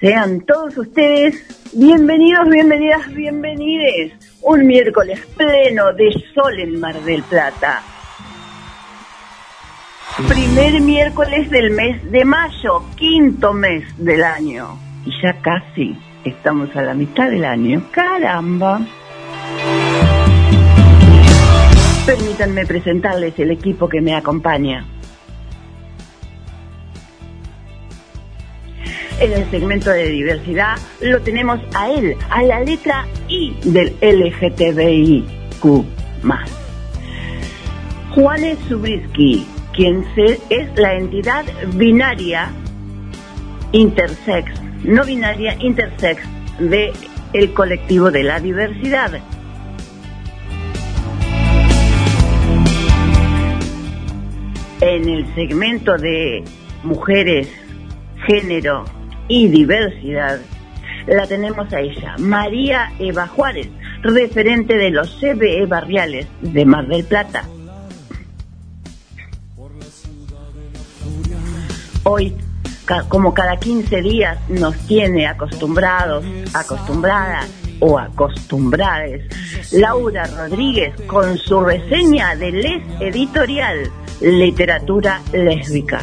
Sean todos ustedes bienvenidos, bienvenidas, bienvenides. Un miércoles pleno de sol en Mar del Plata. Primer miércoles del mes de mayo, quinto mes del año. Y ya casi estamos a la mitad del año. Caramba. Permítanme presentarles el equipo que me acompaña. En el segmento de diversidad lo tenemos a él, a la letra I del LGTBIQ. Juanes Subrisky, quien es la entidad binaria intersex, no binaria intersex de el colectivo de la diversidad. En el segmento de mujeres, género y diversidad, la tenemos a ella, María Eva Juárez, referente de los CBE barriales de Mar del Plata. Hoy, como cada 15 días, nos tiene acostumbrados, acostumbradas o acostumbrades, Laura Rodríguez con su reseña de Les Editorial, Literatura Lésbica.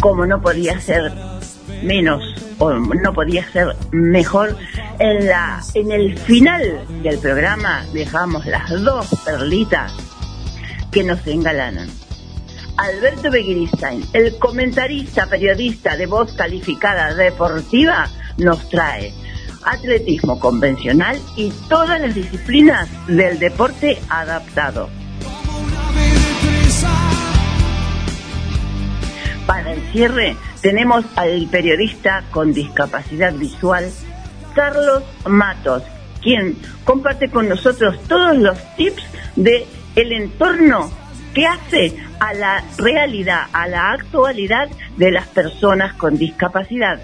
Como no podía ser menos o no podía ser mejor, en, la, en el final del programa dejamos las dos perlitas que nos engalanan. Alberto Begiristain, el comentarista periodista de voz calificada deportiva, nos trae atletismo convencional y todas las disciplinas del deporte adaptado. Para el cierre tenemos al periodista con discapacidad visual, Carlos Matos, quien comparte con nosotros todos los tips de entorno que hace a la realidad, a la actualidad de las personas con discapacidad.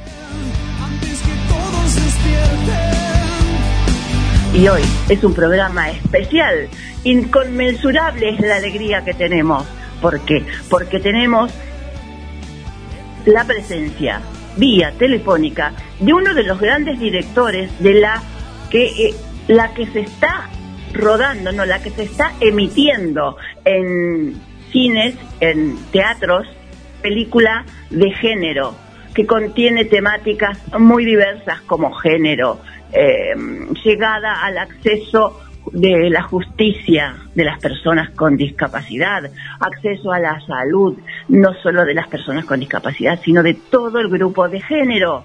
Y hoy es un programa especial, inconmensurable es la alegría que tenemos. ¿Por qué? Porque tenemos la presencia vía telefónica de uno de los grandes directores de la que eh, la que se está rodando, no, la que se está emitiendo en cines, en teatros, película de género, que contiene temáticas muy diversas como género, eh, llegada al acceso de la justicia de las personas con discapacidad, acceso a la salud, no solo de las personas con discapacidad, sino de todo el grupo de género.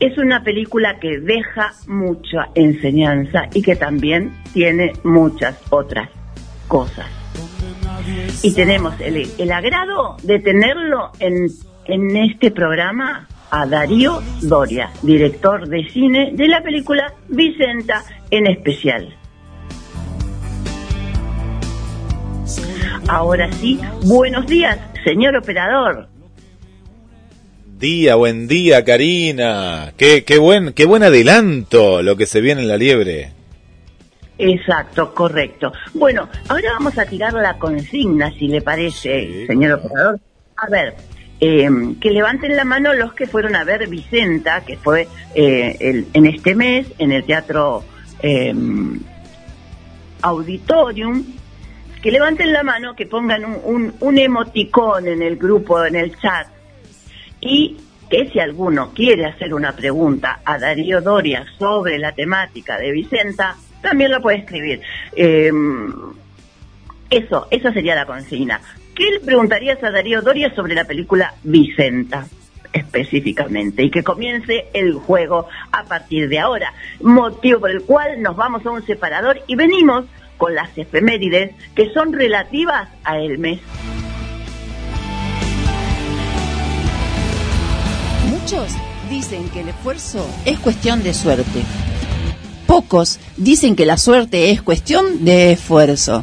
Es una película que deja mucha enseñanza y que también tiene muchas otras cosas. Y tenemos el, agrado de tenerlo en, en este programa a Darío Doria, director de cine de la película Vicenta en especial. Ahora sí, buenos días, señor operador. Día, buen día, Karina. Qué, qué, buen, qué buen adelanto lo que se viene en la liebre. Exacto, correcto. Bueno, ahora vamos a tirar la consigna, si le parece, señor operador. A ver, eh, que levanten la mano los que fueron a ver Vicenta, que fue eh, en este mes en el Teatro em, Auditorium, que levanten la mano, que pongan un, un, emoticón en el grupo, en el chat, y que si alguno quiere hacer una pregunta a Darío Doria sobre la temática de Vicenta, también lo puede escribir. Em, eso, esa sería la consigna. ¿Qué le preguntarías a Darío Doria sobre la película Vicenta? específicamente y que comience el juego a partir de ahora, motivo por el cual nos vamos a un separador y venimos con las efemérides que son relativas a el mes. Muchos dicen que el esfuerzo es cuestión de suerte. Pocos dicen que la suerte es cuestión de esfuerzo.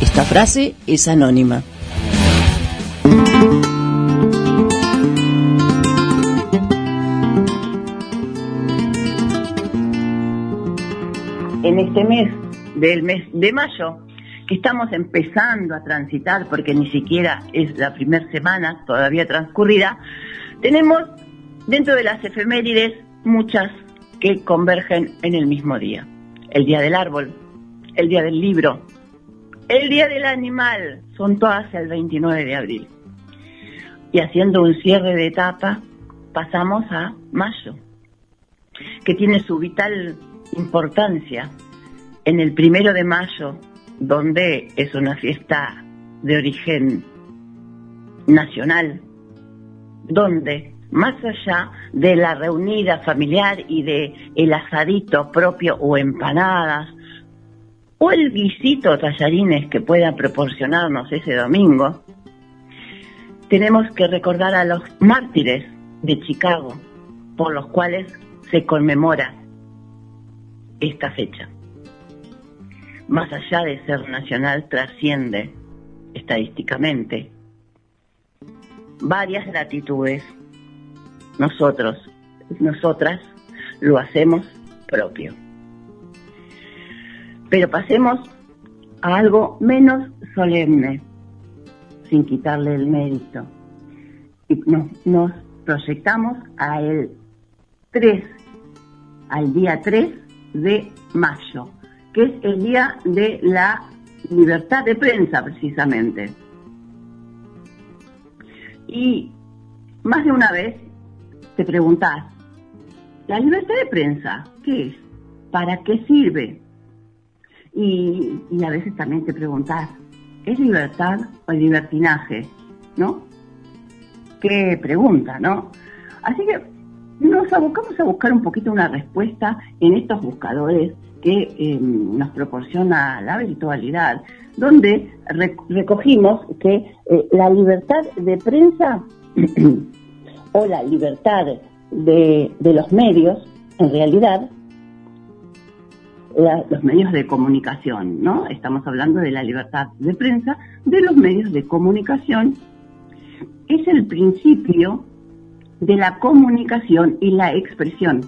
Esta frase es anónima. Este mes del mes de mayo, que estamos empezando a transitar, porque ni siquiera es la primera semana todavía transcurrida, tenemos dentro de las efemérides muchas que convergen en el mismo día. El día del árbol, el día del libro, el día del animal, son todas el 29 de abril. Y haciendo un cierre de etapa, pasamos a mayo, que tiene su vital importancia en el primero de mayo, donde es una fiesta de origen nacional, donde más allá de la reunida familiar y de el asadito propio o empanadas o el guisito tallarines que pueda proporcionarnos ese domingo, tenemos que recordar a los mártires de Chicago por los cuales se conmemora esta fecha. Más allá de ser nacional, trasciende estadísticamente varias latitudes. Nosotros, nosotras, lo hacemos propio. Pero pasemos a algo menos solemne, sin quitarle el mérito. Y nos, proyectamos a el 3, al día 3 de mayo, que es el día de la libertad de prensa precisamente. Y más de una vez te preguntás, ¿la libertad de prensa qué es? ¿Para qué sirve? Y, a veces también te preguntás, ¿es libertad o libertinaje? ¿No? Qué pregunta, ¿no? Así que nos abocamos a buscar un poquito una respuesta en estos buscadores que eh, nos proporciona la virtualidad, donde recogimos que eh, la libertad de prensa o la libertad de, los medios, en realidad, los medios de comunicación, ¿no? Estamos hablando de la libertad de prensa de los medios de comunicación, es el principio de la comunicación y la expresión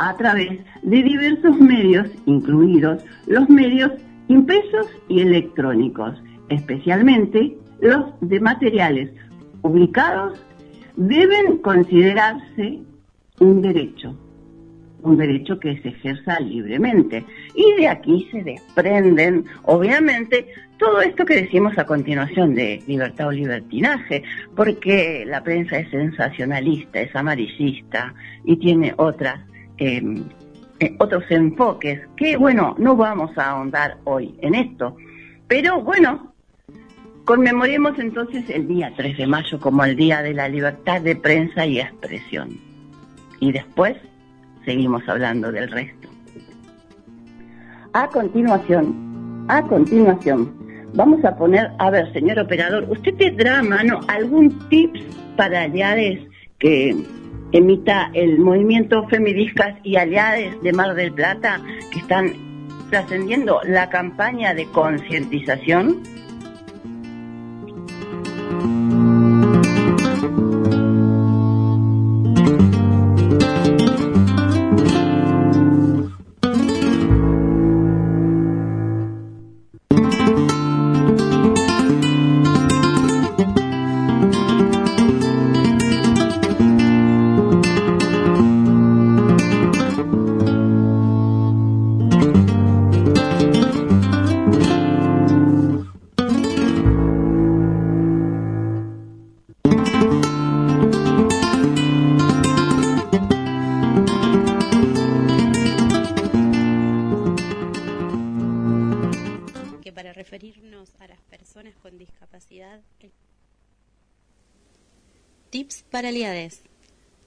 a través de diversos medios, incluidos los medios impresos y electrónicos, especialmente los de materiales publicados, deben considerarse un derecho un derecho que se ejerza libremente. Y de aquí se desprenden, obviamente, todo esto que decimos a continuación de libertad o libertinaje, porque la prensa es sensacionalista, es amarillista y tiene otras, eh, otros enfoques que, bueno, no vamos a ahondar hoy en esto. Pero bueno, conmemoremos entonces el día 3 de mayo como el Día de la Libertad de Prensa y Expresión. Y después seguimos hablando del resto. A continuación, a continuación, vamos a poner, a ver, señor operador, ¿usted tendrá a mano algún tips para aliades que emita el movimiento Femidiscas y Aliades de Mar del Plata que están trascendiendo la campaña de concientización?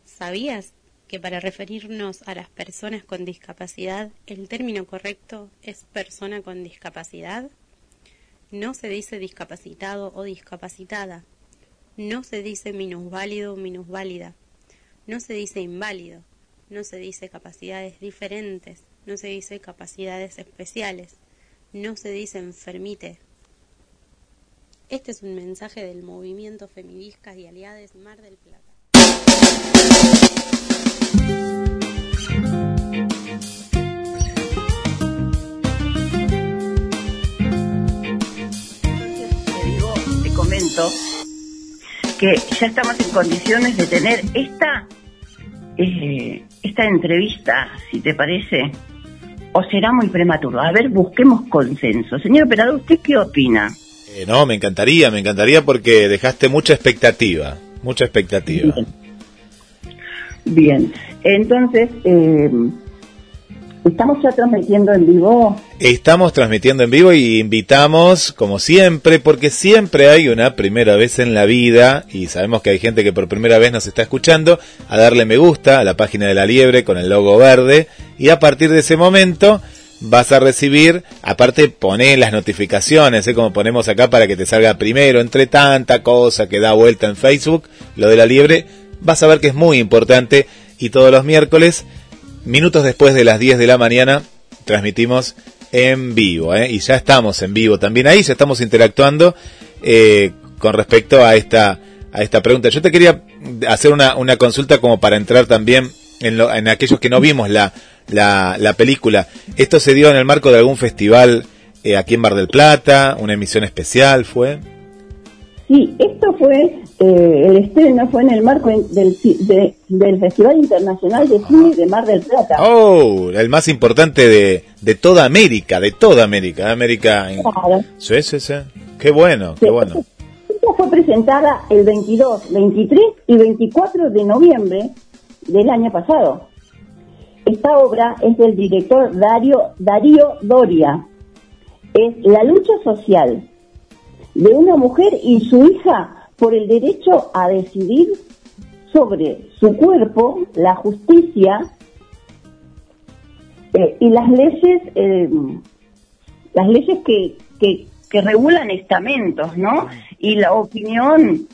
¿Sabías que para referirnos a las personas con discapacidad el término correcto es persona con discapacidad? No se dice discapacitado o discapacitada. No se dice minusválido o minusválida. No se dice inválido. No se dice capacidades diferentes. No se dice capacidades especiales. No se dice enfermite. Este es un mensaje del movimiento Feministas y Aliades Mar del Plata. Te digo, te comento que ya estamos en condiciones de tener esta eh, esta entrevista, si te parece, o será muy prematuro. A ver, busquemos consenso. Señor operador, ¿usted qué opina? Eh, no, me encantaría, me encantaría porque dejaste mucha expectativa, mucha expectativa entonces, eh, ¿estamos ya transmitiendo en vivo? Estamos transmitiendo en vivo y invitamos, como siempre, porque siempre hay una primera vez en la vida, y sabemos que hay gente que por primera vez nos está escuchando, a darle me gusta a la página de la liebre con el logo verde, y a partir de ese momento vas a recibir, aparte poné las notificaciones, ¿eh? como ponemos acá para que te salga primero, entre tanta cosa que da vuelta en Facebook, lo de la liebre, vas a ver que es muy importante y todos los miércoles, minutos después de las 10 de la mañana, transmitimos en vivo, ¿eh? y ya estamos en vivo también ahí, ya estamos interactuando eh, con respecto a esta, a esta pregunta. Yo te quería hacer una, una consulta como para entrar también en, lo, en aquellos que no vimos la, la, la película. ¿Esto se dio en el marco de algún festival eh, aquí en Bar del Plata? ¿Una emisión especial fue? Sí, esto fue, eh, el estreno fue en el marco del, del Festival Internacional de Cine de Mar del Plata. Oh, el más importante de, de toda América, de toda América, América. Claro. Sí, sí, sí. Qué bueno, qué bueno. Esta fue presentada el 22, 23 y 24 de noviembre del año pasado. Esta obra es del director Dario, Darío Doria. Es la lucha social de una mujer y su hija por el derecho a decidir sobre su cuerpo, la justicia eh, y las leyes, eh, las leyes que, que, que regulan estamentos, ¿no? Y la opinión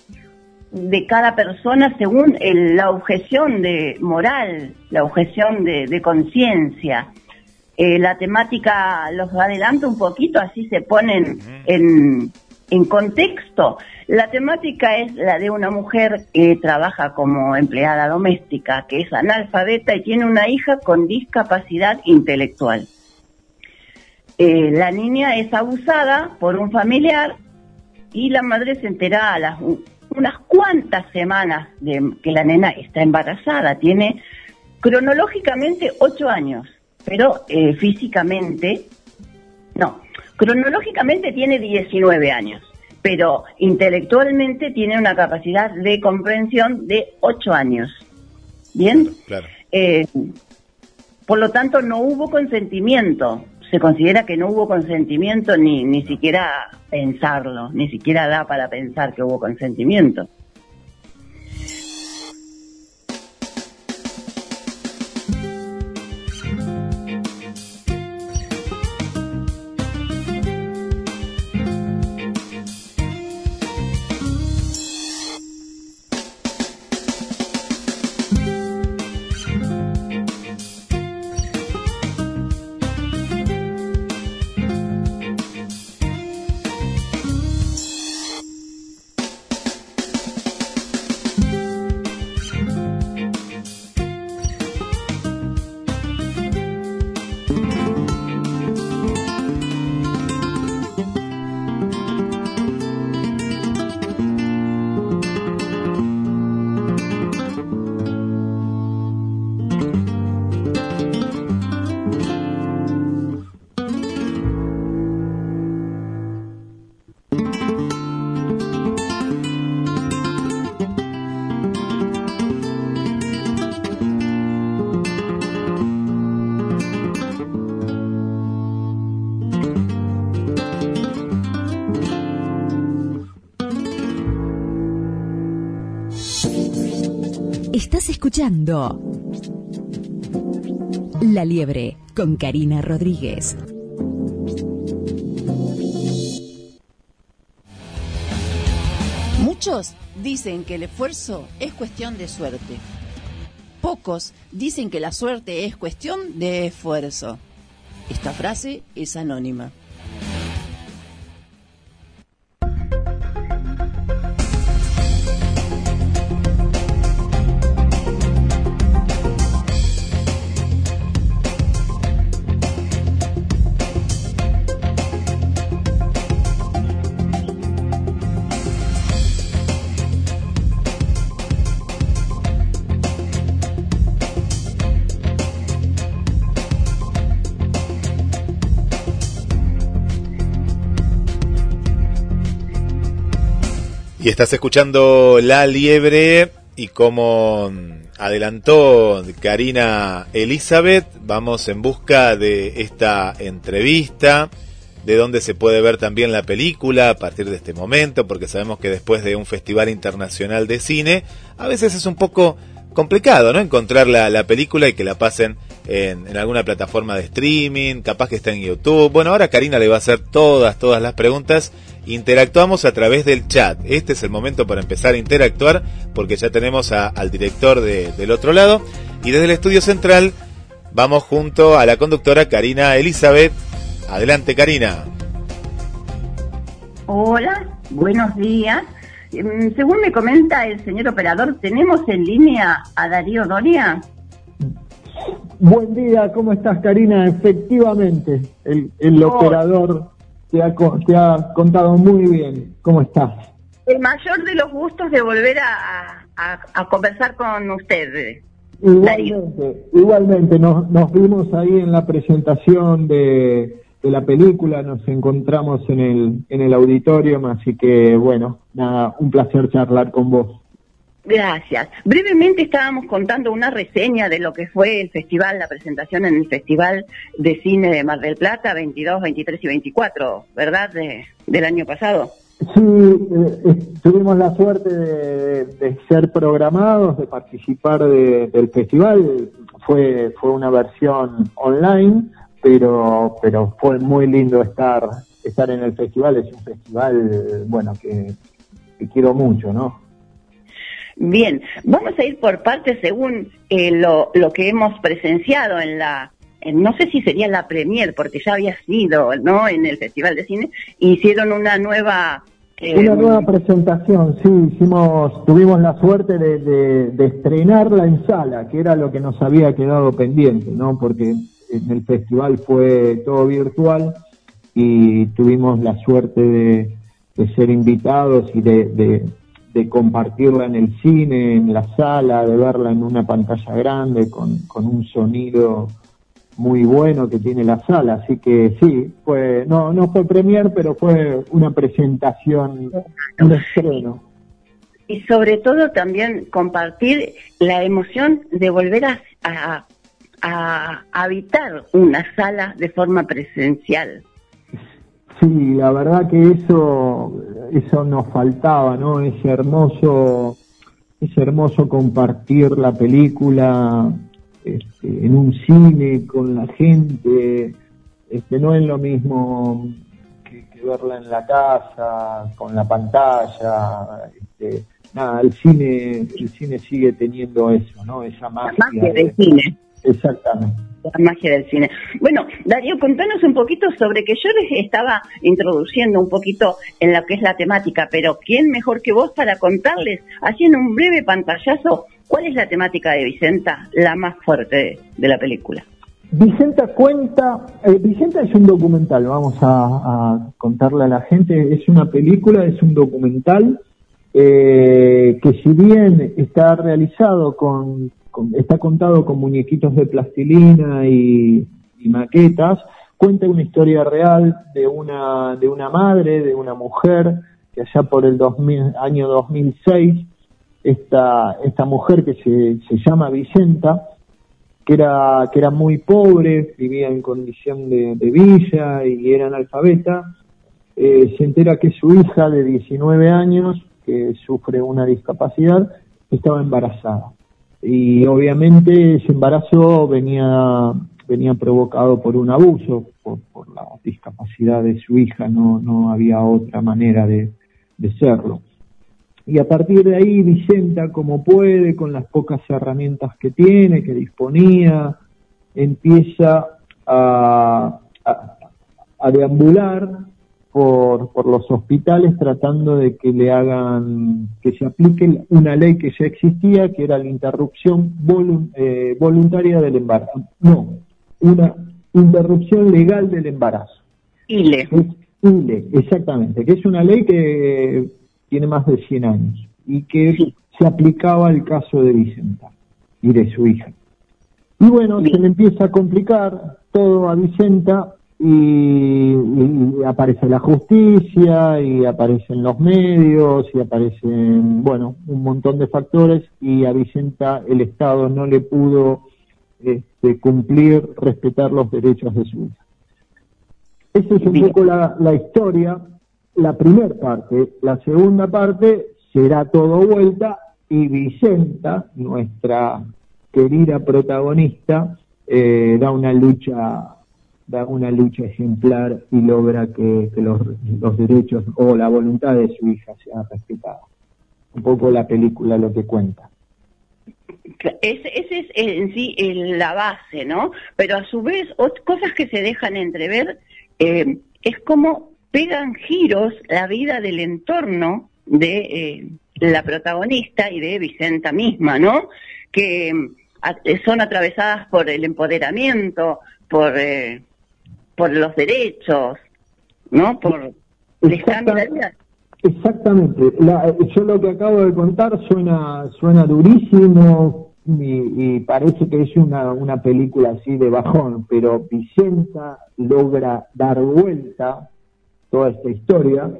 de cada persona según el, la objeción de moral, la objeción de, de conciencia. Eh, la temática los adelanto un poquito, así se ponen en, en contexto. La temática es la de una mujer que trabaja como empleada doméstica, que es analfabeta y tiene una hija con discapacidad intelectual. Eh, la niña es abusada por un familiar y la madre se entera a las unas cuantas semanas de que la nena está embarazada. Tiene cronológicamente ocho años, pero eh, físicamente, no, cronológicamente tiene 19 años, pero intelectualmente tiene una capacidad de comprensión de ocho años. ¿Bien? Claro. Eh, por lo tanto, no hubo consentimiento se considera que no hubo consentimiento ni, ni siquiera pensarlo, ni siquiera da para pensar que hubo consentimiento. La Liebre con Karina Rodríguez. Muchos dicen que el esfuerzo es cuestión de suerte. Pocos dicen que la suerte es cuestión de esfuerzo. Esta frase es anónima. Estás escuchando La Liebre y como adelantó Karina Elizabeth, vamos en busca de esta entrevista, de donde se puede ver también la película a partir de este momento, porque sabemos que después de un festival internacional de cine, a veces es un poco complicado, ¿no? Encontrar la, la película y que la pasen en, alguna plataforma de streaming, capaz que está en YouTube. Bueno, ahora Karina le va a hacer todas, todas las preguntas interactuamos a través del chat. Este es el momento para empezar a interactuar porque ya tenemos al director de, del otro lado y desde el estudio central vamos junto a la conductora Karina Elizabeth. Adelante Karina. Hola, buenos días. Mm, según me comenta el señor operador, ¿tenemos en línea a Darío Doria? Buen día, ¿cómo estás Karina? Efectivamente, el, el oh. operador te ha, te ha contado muy bien. ¿Cómo estás? El mayor de los gustos de volver a, a, a conversar con usted. Igualmente, igualmente nos, nos vimos ahí en la presentación de, de la película, nos encontramos en el, en el auditorio, así que bueno, nada, un placer charlar con vos. Gracias. Brevemente estábamos contando una reseña de lo que fue el festival, la presentación en el Festival de Cine de Mar del Plata, 22, 23 y 24, ¿verdad? De, del año pasado. Sí, eh, tuvimos la suerte de, ser programados, de participar de, del festival. Fue, fue una versión online, pero, pero fue muy lindo estar, estar en el festival. Es un festival, bueno, que quiero mucho, ¿no? Bien, vamos a ir por partes según eh, lo, lo que hemos presenciado en la, en, no sé si sería la premier, porque ya había sido, ¿no? En el Festival de Cine, hicieron una nueva... Eh, una nueva presentación, sí, hicimos, tuvimos la suerte de, de, estrenarla en sala, que era lo que nos había quedado pendiente, ¿no? Porque en el festival fue todo virtual y tuvimos la suerte de, de ser invitados y de, de, de compartirla en el cine, en la sala, de verla en una pantalla grande con, con un sonido muy bueno que tiene la sala, así que sí, fue no no fue premier, pero fue una presentación, un estreno. Y sobre todo también compartir la emoción de volver a, a, a habitar una sala de forma presencial. Sí, la verdad que eso, eso nos faltaba, ¿no? Es hermoso, es hermoso compartir la película este, en un cine con la gente, este, no es lo mismo que, que, verla en la casa, con la pantalla, este, nada, el cine, el cine sigue teniendo eso, ¿no? Esa magia. La magia del cine. Exactamente la magia del cine. Bueno, Darío, contanos un poquito sobre que yo les estaba introduciendo un poquito en lo que es la temática, pero ¿quién mejor que vos para contarles, haciendo un breve pantallazo, cuál es la temática de Vicenta, la más fuerte de, de la película? Vicenta cuenta, eh, Vicenta es un documental, vamos a, a, contarle a la gente, es una película, es un documental eh, que si bien está realizado con está contado con muñequitos de plastilina y, maquetas, cuenta una historia real de una, de una madre, de una mujer, que allá por el 2000, año 2006, esta, esta mujer que se, se llama Vicenta, que era, que era muy pobre, vivía en condición de, de villa y era analfabeta, eh, se entera que su hija de 19 años, que sufre una discapacidad, estaba embarazada y obviamente ese embarazo venía venía provocado por un abuso, por, por la discapacidad de su hija, no, no había otra manera de, de serlo. Y a partir de ahí Vicenta, como puede, con las pocas herramientas que tiene, que disponía, empieza a, a, a deambular por, por los hospitales tratando de que le hagan, que se aplique una ley que ya existía, que era la interrupción eh, voluntaria del embarazo. No, una interrupción legal del embarazo. ILE. ILE, exactamente, que es una ley que tiene más de 100 años y que sí. se aplicaba al caso de Vicenta y de su hija. Y bueno, sí. se le empieza a complicar todo a Vicenta y, aparece la justicia y aparecen los medios y aparecen, bueno, un montón de factores y a Vicenta el Estado no le pudo este, cumplir, respetar los derechos de su hija. Esa es un poco la, la historia, la primera parte. La segunda parte será todo vuelta y Vicenta, nuestra querida protagonista, eh, da una lucha da una lucha ejemplar y logra que, los, derechos o la voluntad de su hija sea respetada. Un poco la película lo que cuenta. Ese, es en sí la base, ¿no? Pero a su vez, cosas que se dejan entrever eh, es como pegan giros la vida del entorno de eh, la protagonista y de Vicenta misma, ¿no? Que son atravesadas por el empoderamiento, por por los derechos, ¿no? Por Exactamente. yo lo que acabo de contar suena suena durísimo y, parece que es una, una película así de bajón, pero Vicenta logra dar vuelta toda esta historia,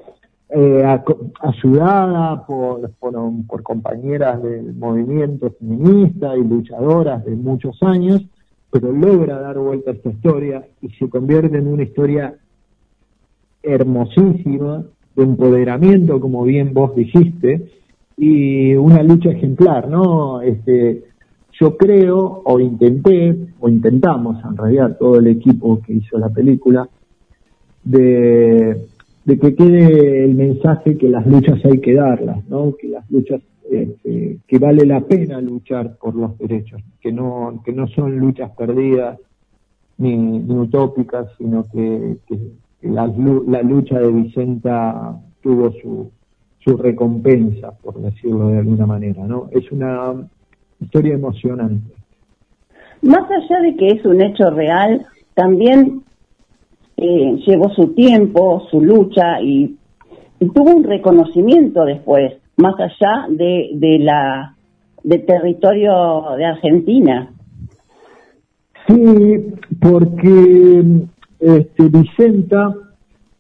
eh, ayudada por, por, por compañeras del movimiento feminista y luchadoras de muchos años, pero logra dar vuelta a esta historia y se convierte en una historia hermosísima de empoderamiento, como bien vos dijiste, y una lucha ejemplar, ¿no? Este, yo creo, o intenté, o intentamos en realidad todo el equipo que hizo la película, de, de que quede el mensaje que las luchas hay que darlas, ¿no? Que las luchas este, que vale la pena luchar por los derechos, que no, que no son luchas perdidas ni, utópicas, sino que, la, lucha de Vicenta tuvo su, su recompensa, por decirlo de alguna manera, ¿no? Es una historia emocionante. Más allá de que es un hecho real, también eh, llevó su tiempo, su lucha y tuvo un reconocimiento después más allá de, de la del territorio de Argentina. Sí, porque este, Vicenta,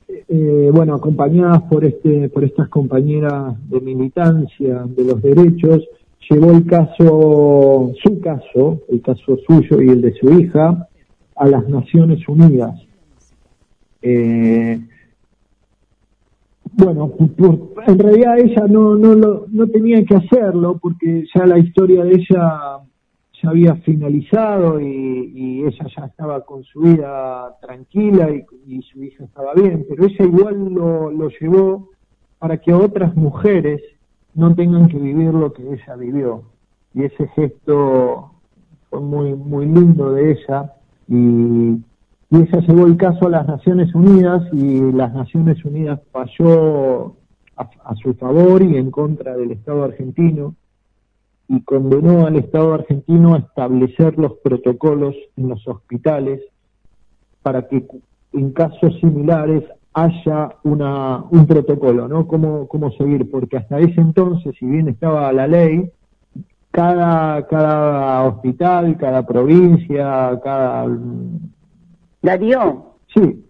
eh, bueno, acompañadas por este, por estas compañeras de militancia de los derechos, llevó el caso, su caso, el caso suyo y el de su hija, a las Naciones Unidas. Eh, bueno, en realidad ella no, no, no tenía que hacerlo porque ya la historia de ella ya había finalizado y, ella ya estaba con su vida tranquila y, su hija estaba bien, pero ella igual lo, lo llevó para que otras mujeres no tengan que vivir lo que ella vivió. Y ese gesto fue muy, muy lindo de ella y y ella llevó el caso a las Naciones Unidas y las Naciones Unidas falló a, su favor y en contra del Estado argentino y condenó al Estado argentino a establecer los protocolos en los hospitales para que en casos similares haya una, un protocolo, ¿no? ¿Cómo, cómo seguir? Porque hasta ese entonces, si bien estaba la ley, cada, cada hospital, cada provincia, cada Darío. Sí.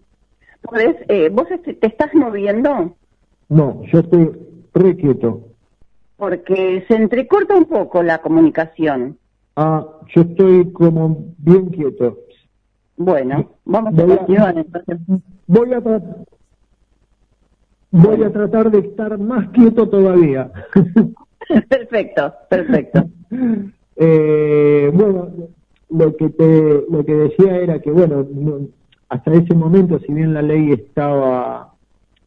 Eh, ¿Vos te estás moviendo? No, yo estoy re quieto. Porque se entrecorta un poco la comunicación. Ah, yo estoy como bien quieto. Bueno, vamos a continuar entonces. Voy a, voy a tratar de estar más quieto todavía. perfecto, perfecto. eh, bueno, lo que te lo que decía era que bueno hasta ese momento si bien la ley estaba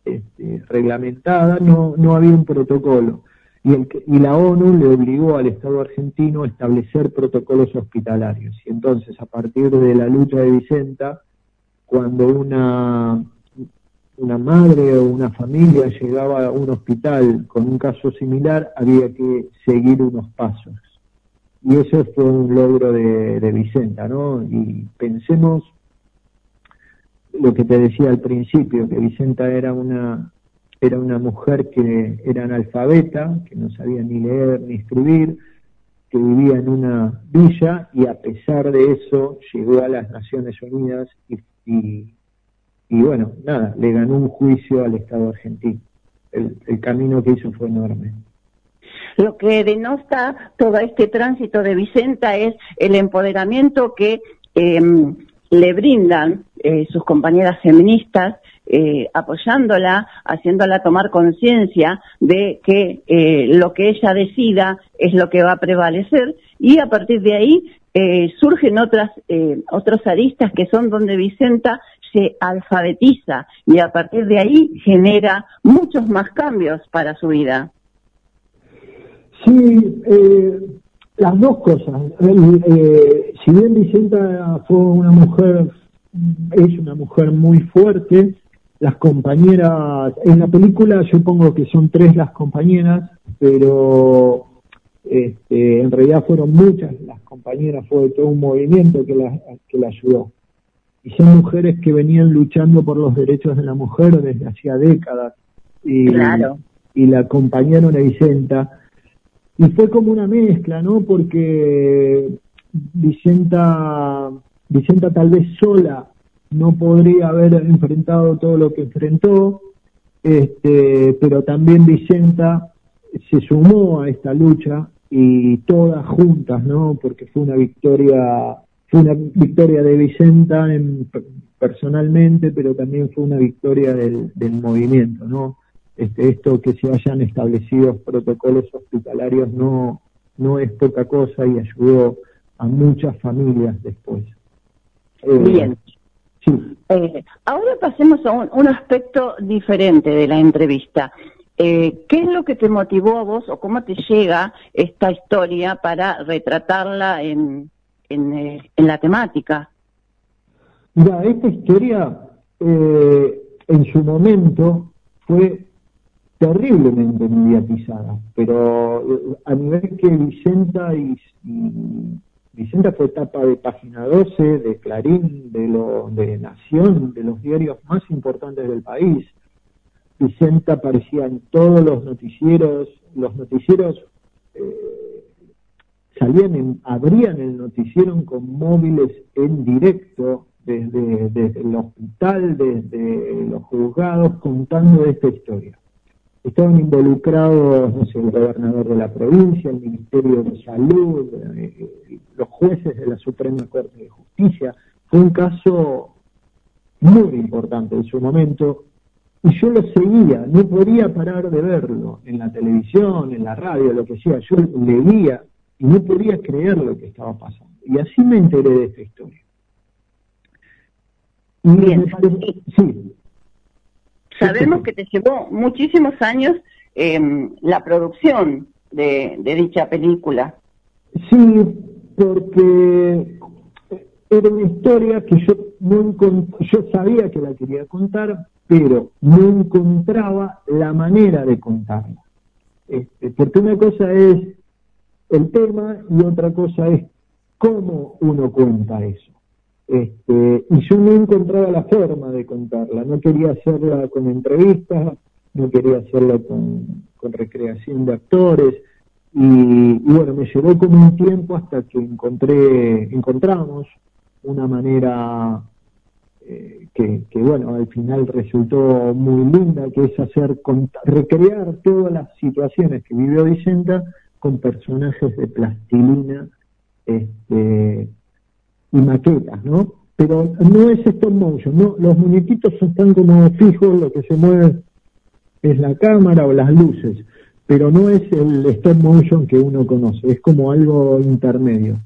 este, reglamentada no no había un protocolo. Y, el, y la ONU le obligó al Estado argentino a establecer protocolos hospitalarios. Y entonces a partir de la lucha de Vicenta cuando una una madre o una familia llegaba a un hospital con un caso similar había que seguir unos pasos y eso fue un logro de, de Vicenta, ¿no? Y pensemos lo que te decía al principio, que Vicenta era una era una mujer que era analfabeta, que no sabía ni leer ni escribir, que vivía en una villa y a pesar de eso llegó a las Naciones Unidas y, y bueno, nada, le ganó un juicio al Estado argentino. El, camino que hizo fue enorme. Lo que denota todo este tránsito de Vicenta es el empoderamiento que em, le brindan eh, sus compañeras feministas, eh, apoyándola, haciéndola tomar conciencia de que eh, lo que ella decida es lo que va a prevalecer y a partir de ahí surgen otras otros aristas que son donde Vicenta se alfabetiza y a partir de ahí genera muchos más cambios para su vida. Sí, las dos cosas. si bien Vicenta fue una mujer es una mujer muy fuerte. Las compañeras, en la película yo pongo que son tres las compañeras, pero este, en realidad fueron muchas las compañeras, fue todo un movimiento que la, que la ayudó. Y son mujeres que venían luchando por los derechos de la mujer desde hacía décadas. Y, y la acompañaron a Vicenta. Y fue como una mezcla, ¿no? Porque Vicenta Vicenta tal vez sola no podría haber enfrentado todo lo que enfrentó, este, pero también Vicenta se sumó a esta lucha y todas juntas, ¿no? Porque fue una victoria, fue una victoria de Vicenta personalmente, pero también fue una victoria del, movimiento, ¿no? Este, esto que se hayan establecido protocolos hospitalarios no, no es poca cosa y ayudó a muchas familias después. Eh, Bien. Eh, ahora pasemos a un, aspecto diferente de la entrevista. Eh, ¿Qué es lo que te motivó a vos o cómo te llega esta historia para retratarla en, en, la temática? Ya, esta historia en su momento fue terriblemente mediatizada, pero a nivel que Vicenta y Vicenta fue etapa de página 12, de Clarín, de, lo, de Nación, de los diarios más importantes del país. Vicenta aparecía en todos los noticieros, los noticieros eh, salían, en, abrían el noticiero con móviles en directo desde, desde el hospital, desde los juzgados, contando esta historia. Estaban involucrados, no sé, el gobernador de la provincia, el Ministerio de Salud, eh, los jueces de la Suprema Corte de Justicia. Fue un caso muy importante en su momento y yo lo seguía, no podía parar de verlo en la televisión, en la radio, lo que sea. Yo leía y no podía creer lo que estaba pasando. Y así me enteré de esta historia. Bien. sí. Sabemos que te llevó muchísimos años em, la producción de, dicha película. Sí, porque era una historia que yo no yo sabía que la quería contar, pero no encontraba la manera de contarla. Este, porque una cosa es el tema y otra cosa es cómo uno cuenta eso. Este, y yo no encontraba la forma de contarla, no quería hacerla con entrevistas, no quería hacerla con, recreación de actores, y, bueno, me llevó como un tiempo hasta que encontré, encontramos una manera eh, que, bueno, al final resultó muy linda, que es hacer, recrear todas las situaciones que vivió Vicenta con personajes de plastilina, este, y maquetas, ¿no? Pero no es stop motion, ¿no? Los muñequitos están como fijos, lo que se mueve es la cámara o las luces, pero no es el stop motion que uno conoce, es como algo intermedio.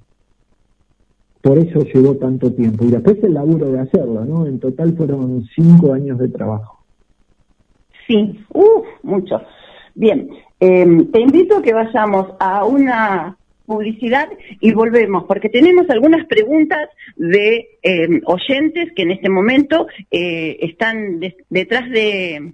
Por eso llevó tanto tiempo. Y después el laburo de hacerlo, ¿no? En total fueron cinco años de trabajo. Sí, uff, mucho. Bien, eh, te invito a que vayamos a una publicidad y volvemos, porque tenemos algunas preguntas de eh, oyentes que en este momento eh, están detrás de,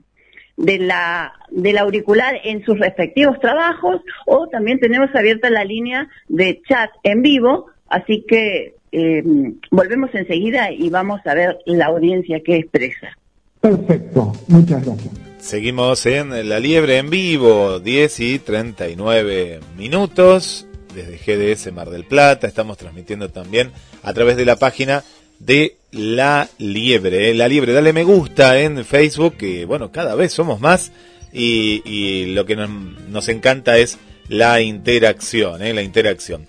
de la, del auricular en sus respectivos trabajos o también tenemos abierta la línea de chat en vivo, así que eh, volvemos enseguida y vamos a ver la audiencia que expresa. Perfecto, muchas gracias. Seguimos en La Liebre en vivo, 10 y 39 minutos desde GDS Mar del Plata. Estamos transmitiendo también a través de la página de La Liebre. ¿eh? La Liebre, dale me gusta en Facebook, que bueno, cada vez somos más y, lo que nos, encanta es la interacción, ¿eh? la interacción.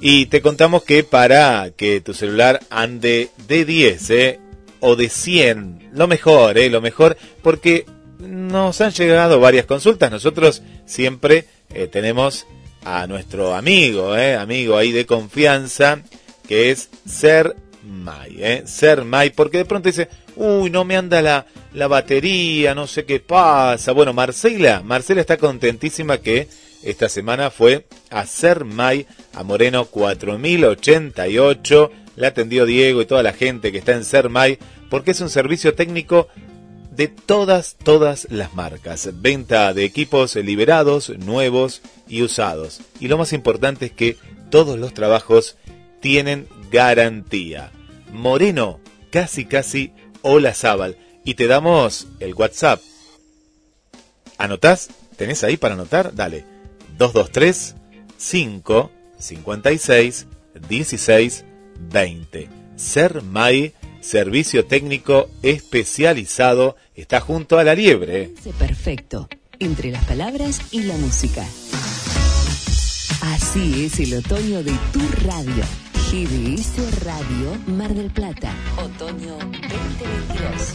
Y te contamos que para que tu celular ande de 10 ¿eh? o de 100, lo mejor, lo mejor, porque nos han llegado varias consultas. Nosotros siempre tenemos a nuestro amigo, ¿eh? amigo ahí de confianza, que es Ser May, ¿eh? Ser May, porque de pronto dice, uy, no me anda la, la batería, no sé qué pasa. Bueno, Marcela, Marcela está contentísima que esta semana fue a Ser May, a Moreno 4088. La atendió Diego y toda la gente que está en Ser May, porque es un servicio técnico de todas, todas las marcas. Venta de equipos liberados, nuevos y usados. Y lo más importante es que todos los trabajos tienen garantía. Moreno, casi casi Hola Zabal. Y te damos el WhatsApp. ¿Anotás? ¿Tenés ahí para anotar? Dale. 223 5 56 16 20. Ser Mai, servicio técnico especializado, está junto a la liebre. Perfecto, entre las palabras y la música. Así es el otoño de tu radio. GDS Radio Mar del Plata. Otoño 2022.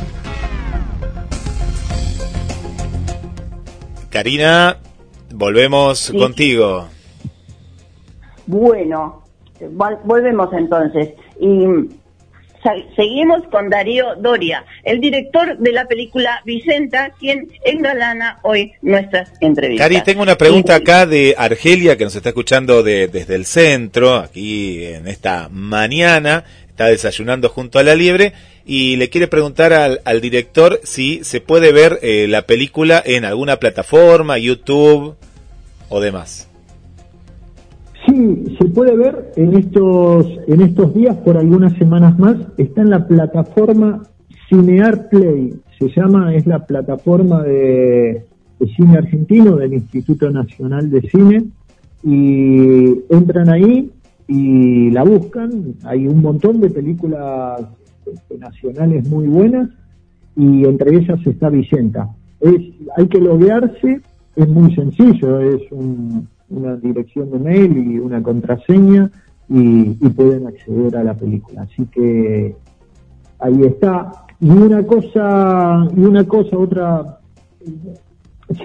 Karina, volvemos contigo. Bueno, volvemos entonces. Y seguimos con Darío Doria, el director de la película Vicenta, quien engalana hoy nuestras entrevistas. Cari, tengo una pregunta acá de Argelia, que nos está escuchando desde el centro, aquí en esta mañana, está desayunando junto a la liebre, y le quiere preguntar al, director si se puede ver eh, la película en alguna plataforma, YouTube o demás. Sí, se puede ver en estos, en estos días, por algunas semanas más, está en la plataforma Cinear Play, se llama, es la plataforma de, cine argentino del Instituto Nacional de Cine, y entran ahí y la buscan, hay un montón de películas este, nacionales muy buenas, y entre ellas está Vicenta. Es, hay que loguearse, es muy sencillo, es un, una dirección de mail y una contraseña y, pueden acceder a la película. Así que ahí está. Y una cosa, y una cosa, otra,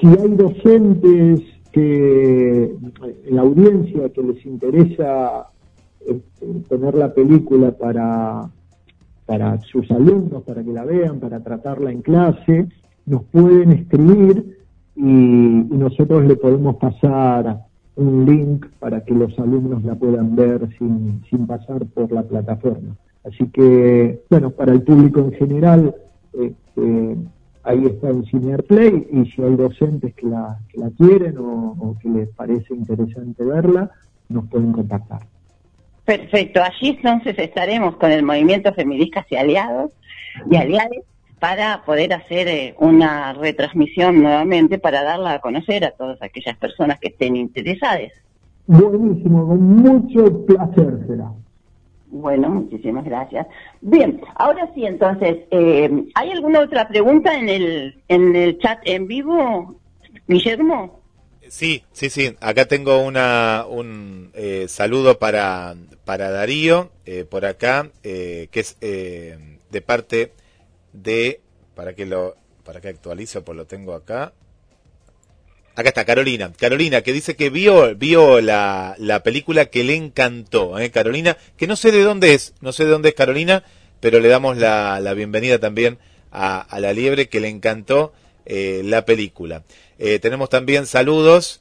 si hay docentes que en la audiencia que les interesa este, tener la película para, para sus alumnos, para que la vean, para tratarla en clase, nos pueden escribir y, y nosotros le podemos pasar un link para que los alumnos la puedan ver sin, sin pasar por la plataforma. Así que, bueno, para el público en general, este, ahí está en Cinear Play y si hay docentes que la, quieren o, que les parece interesante verla, nos pueden contactar. Perfecto, allí entonces estaremos con el movimiento feministas y aliados y aliados para poder hacer eh, una retransmisión nuevamente para darla a conocer a todas aquellas personas que estén interesadas. Buenísimo, con mucho placer será. Bueno, muchísimas gracias. Bien, ahora sí, entonces, eh, ¿hay alguna otra pregunta en el, en el chat en vivo, Guillermo? Sí, sí, sí. Acá tengo una, un eh, saludo para, para Darío, por acá, que es de parte de, para que lo, para que actualice, pues lo tengo acá. Acá está Carolina. Carolina, que dice que vio, vio la, la película que le encantó, ¿eh? Carolina, que no sé de dónde es, no sé de dónde es Carolina, pero le damos la, la bienvenida también a, la liebre que le encantó eh, la película. Eh, tenemos también saludos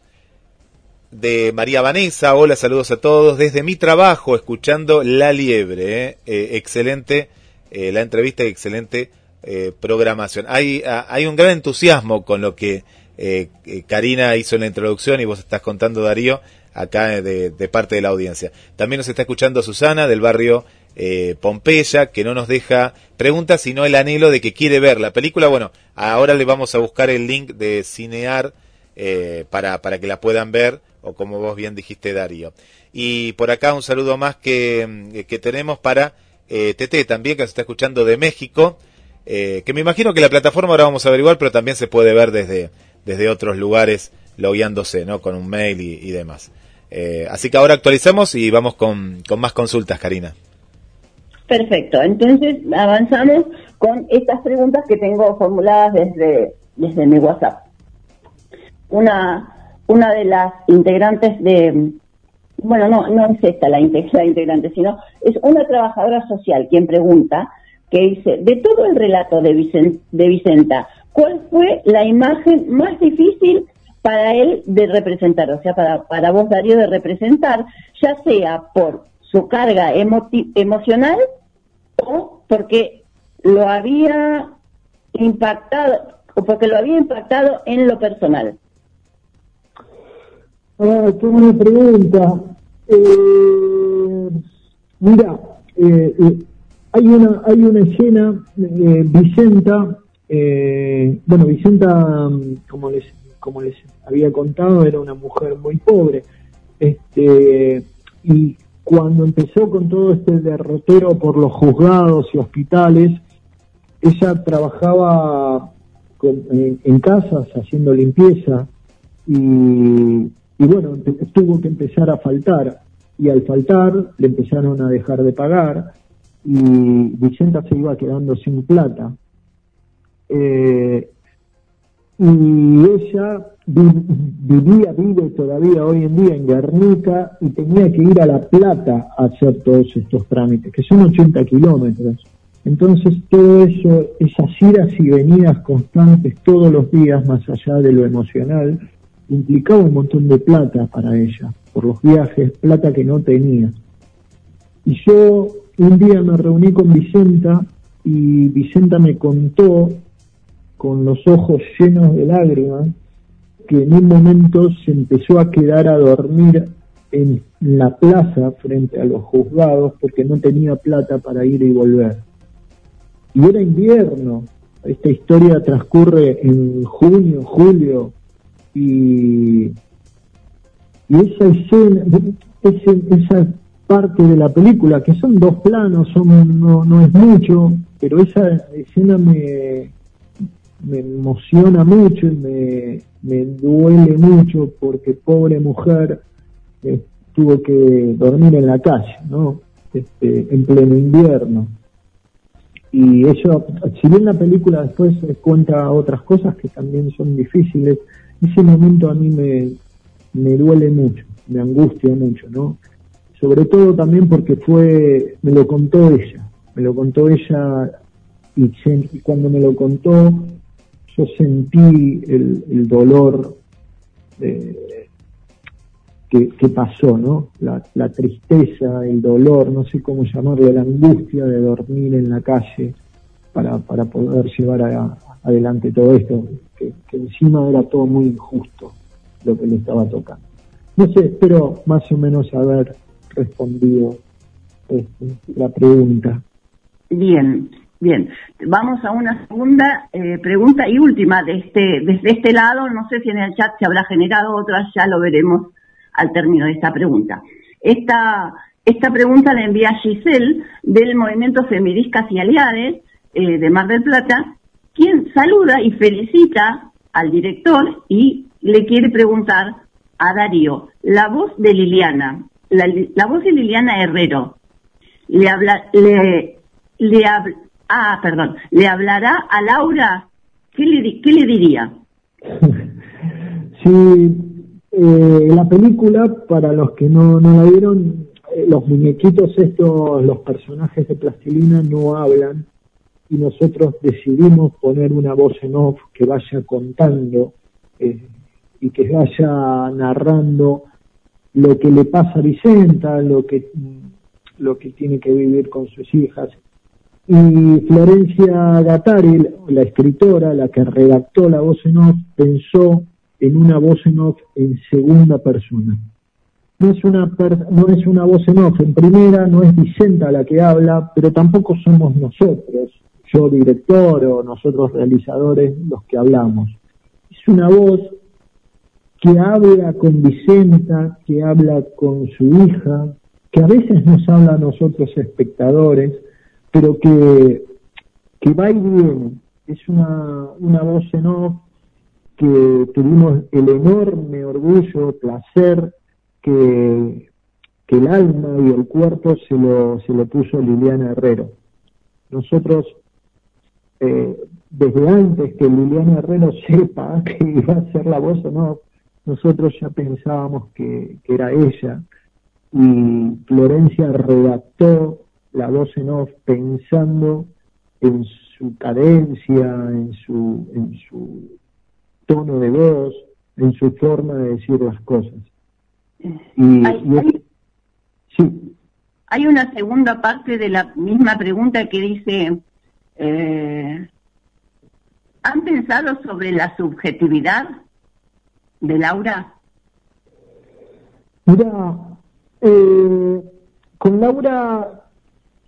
de María Vanessa. Hola, saludos a todos. Desde mi trabajo, escuchando La Liebre. ¿eh? excelente la entrevista excelente eh, programación. Hay, hay un gran entusiasmo con lo que eh, Karina hizo en la introducción y vos estás contando, Darío, acá de, parte de la audiencia. También nos está escuchando Susana del barrio Pompeya, que no nos deja preguntas, sino el anhelo de que quiere ver la película. Bueno, ahora le vamos a buscar el link de Cinear para, para que la puedan ver, o como vos bien dijiste, Darío. Y por acá un saludo más que, que tenemos para eh, TT también, que se está escuchando de México, eh, que me imagino que la plataforma ahora vamos a averiguar, pero también se puede ver desde, desde otros lugares logueándose, ¿no? Con un mail y, demás. Eh, así que ahora actualizamos y vamos con, con más consultas, Karina. Perfecto, entonces avanzamos con estas preguntas que tengo formuladas desde, desde mi WhatsApp. Una, una de las integrantes de, bueno, no, no es esta la, integrante, sino es una trabajadora social quien pregunta, que dice, de todo el relato de, Vicenta, ¿cuál fue la imagen más difícil para él de representar? O sea, para, para vos, Darío, de representar, ya sea por su carga emocional o porque lo había impactado, o porque lo había impactado en lo personal. Ah, qué buena pregunta. Eh, mira, eh, eh, hay una hay una escena, eh, Vicenta, bueno, Vicenta, como les como les había contado, era una mujer muy pobre, este y cuando empezó con todo este derrotero por los juzgados y hospitales, ella trabajaba en casas haciendo limpieza y y bueno, tuvo que empezar a faltar. Y al faltar le empezaron a dejar de pagar y Vicenta se iba quedando sin plata. Eh, y ella vivía, vive todavía hoy en día en Guernica y tenía que ir a La Plata a hacer todos estos trámites, que son 80 kilómetros. Entonces todo eso, esas idas y venidas constantes todos los días, más allá de lo emocional, implicaba un montón de plata para ella, por los viajes, plata que no tenía. Y yo un día me reuní con Vicenta y Vicenta me contó con los ojos llenos de lágrimas que en un momento se empezó a quedar a dormir en la plaza frente a los juzgados porque no tenía plata para ir y volver. Y era invierno, esta historia transcurre en junio, julio, y, esa escena, esa parte de la película, que son dos planos, son no, no es mucho, pero esa escena me, me emociona mucho y me, me duele mucho porque pobre mujer eh, tuvo que dormir en la calle, ¿no? Este, en pleno invierno. Y eso, si bien la película después cuenta otras cosas que también son difíciles, ese momento a mí me, me duele mucho, me angustia mucho, ¿no? Sobre todo también porque fue, me lo contó ella, me lo contó ella y, cuando me lo contó yo sentí el, el dolor que, que, pasó, ¿no? La, la, tristeza, el dolor, no sé cómo llamarlo, la angustia de dormir en la calle para, para poder llevar adelante todo esto que, encima era todo muy injusto lo que le estaba tocando. No sé, espero más o menos haber respondido este, la pregunta. Bien, bien. Vamos a una segunda eh, pregunta y última de este, desde este lado. No sé si en el chat se habrá generado otra, ya lo veremos al término de esta pregunta. Esta, pregunta la envía Giselle del Movimiento Feministas y Aliades eh, de Mar del Plata quien saluda y felicita al director y le quiere preguntar a Darío, la voz de Liliana, la, voz de Liliana Herrero, le habla, le, le ah, perdón, le hablará a Laura, ¿qué le, qué le diría? sí, eh, la película, para los que no, no la vieron, eh, los muñequitos estos, los personajes de plastilina no hablan, y nosotros decidimos poner una voz en off que vaya contando eh, y que vaya narrando lo que le pasa a Vicenta, lo que, lo que tiene que vivir con sus hijas. Y Florencia Gattari, la escritora, la que redactó la voz en off, pensó en una voz en off en segunda persona. No es, una no es una voz en off en primera, no es Vicenta la que habla, pero tampoco somos nosotros yo director o nosotros realizadores los que hablamos. Es una voz que habla con Vicenta, que habla con su hija, que a veces nos habla a nosotros espectadores, pero que, que va y viene. Es una, una voz en off que tuvimos el enorme orgullo, placer que, que el alma y el cuerpo se lo, se lo puso Liliana Herrero. Nosotros, eh, desde antes que Liliana Herrero sepa que iba a ser la voz o no, nosotros ya pensábamos que, que era ella y Florencia redactó la voz en off pensando en su cadencia, en su, en su tono de voz, en su forma de decir las cosas. Y, hay, sí. hay una segunda parte de la misma pregunta que dice, eh, ¿han pensado sobre la subjetividad de Laura? Mira, eh, con Laura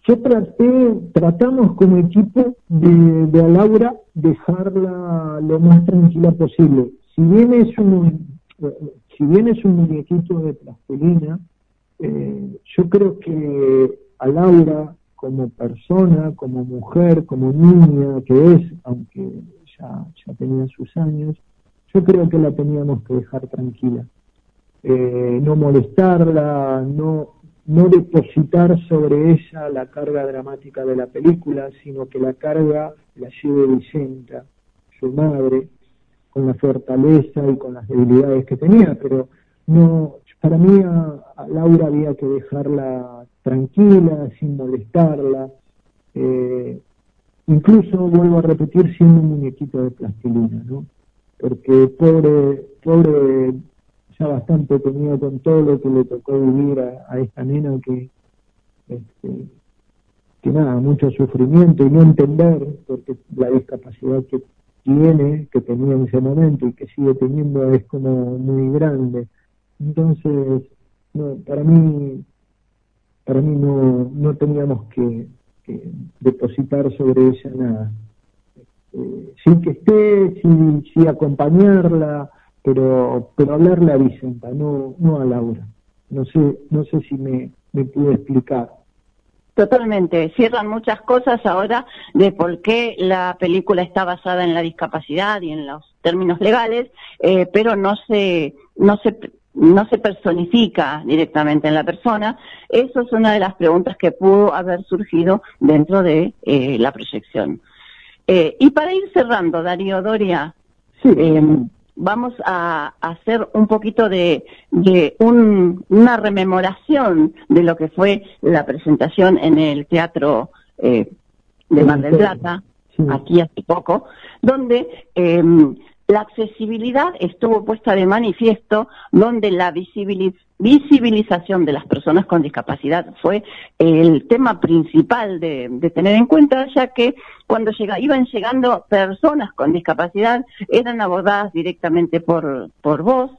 yo traté, tratamos como equipo de, de a Laura dejarla lo más tranquila posible. Si bien es un, si bien es un muñequito de plastilina, eh, yo creo que a Laura como persona, como mujer, como niña que es, aunque ya, ya tenía sus años, yo creo que la teníamos que dejar tranquila. Eh, no molestarla, no, no depositar sobre ella la carga dramática de la película, sino que la carga la lleve Vicenta, su madre, con la fortaleza y con las debilidades que tenía, pero no, para mí a, Laura había que dejarla tranquila, sin molestarla, eh, incluso vuelvo a repetir siendo un muñequito de plastilina, ¿no? Porque pobre, pobre bastante tenía con todo lo que le tocó vivir a, esta nena que, este, que nada, mucho sufrimiento y no entender, porque la discapacidad que tiene, que tenía en ese momento y que sigue teniendo es como muy grande. Entonces, no, para mí, para mí no, no teníamos que, depositar sobre ella nada. Eh, sin que esté, sin, acompañarla, pero pero hablarle a Vicenta, no a Laura. No sé si me, me explicar. Totalmente, cierran muchas cosas ahora de por qué la película está basada en la discapacidad y en los términos legales, eh, pero no se no se no se personifica directamente en la persona. Eso es una de las preguntas que pudo haber surgido dentro de eh, la proyección. Eh, y para ir cerrando, Darío Doria, sí. Em, vamos a, hacer un poquito de, una rememoración de lo que fue la presentación en el Teatro eh, de Mar del Plata, aquí hace poco, donde em, la accesibilidad estuvo puesta de manifiesto, donde la visibilización de las personas con discapacidad fue el tema principal de, tener en cuenta, ya que cuando llega, iban llegando personas con discapacidad, eran abordadas directamente por, por vos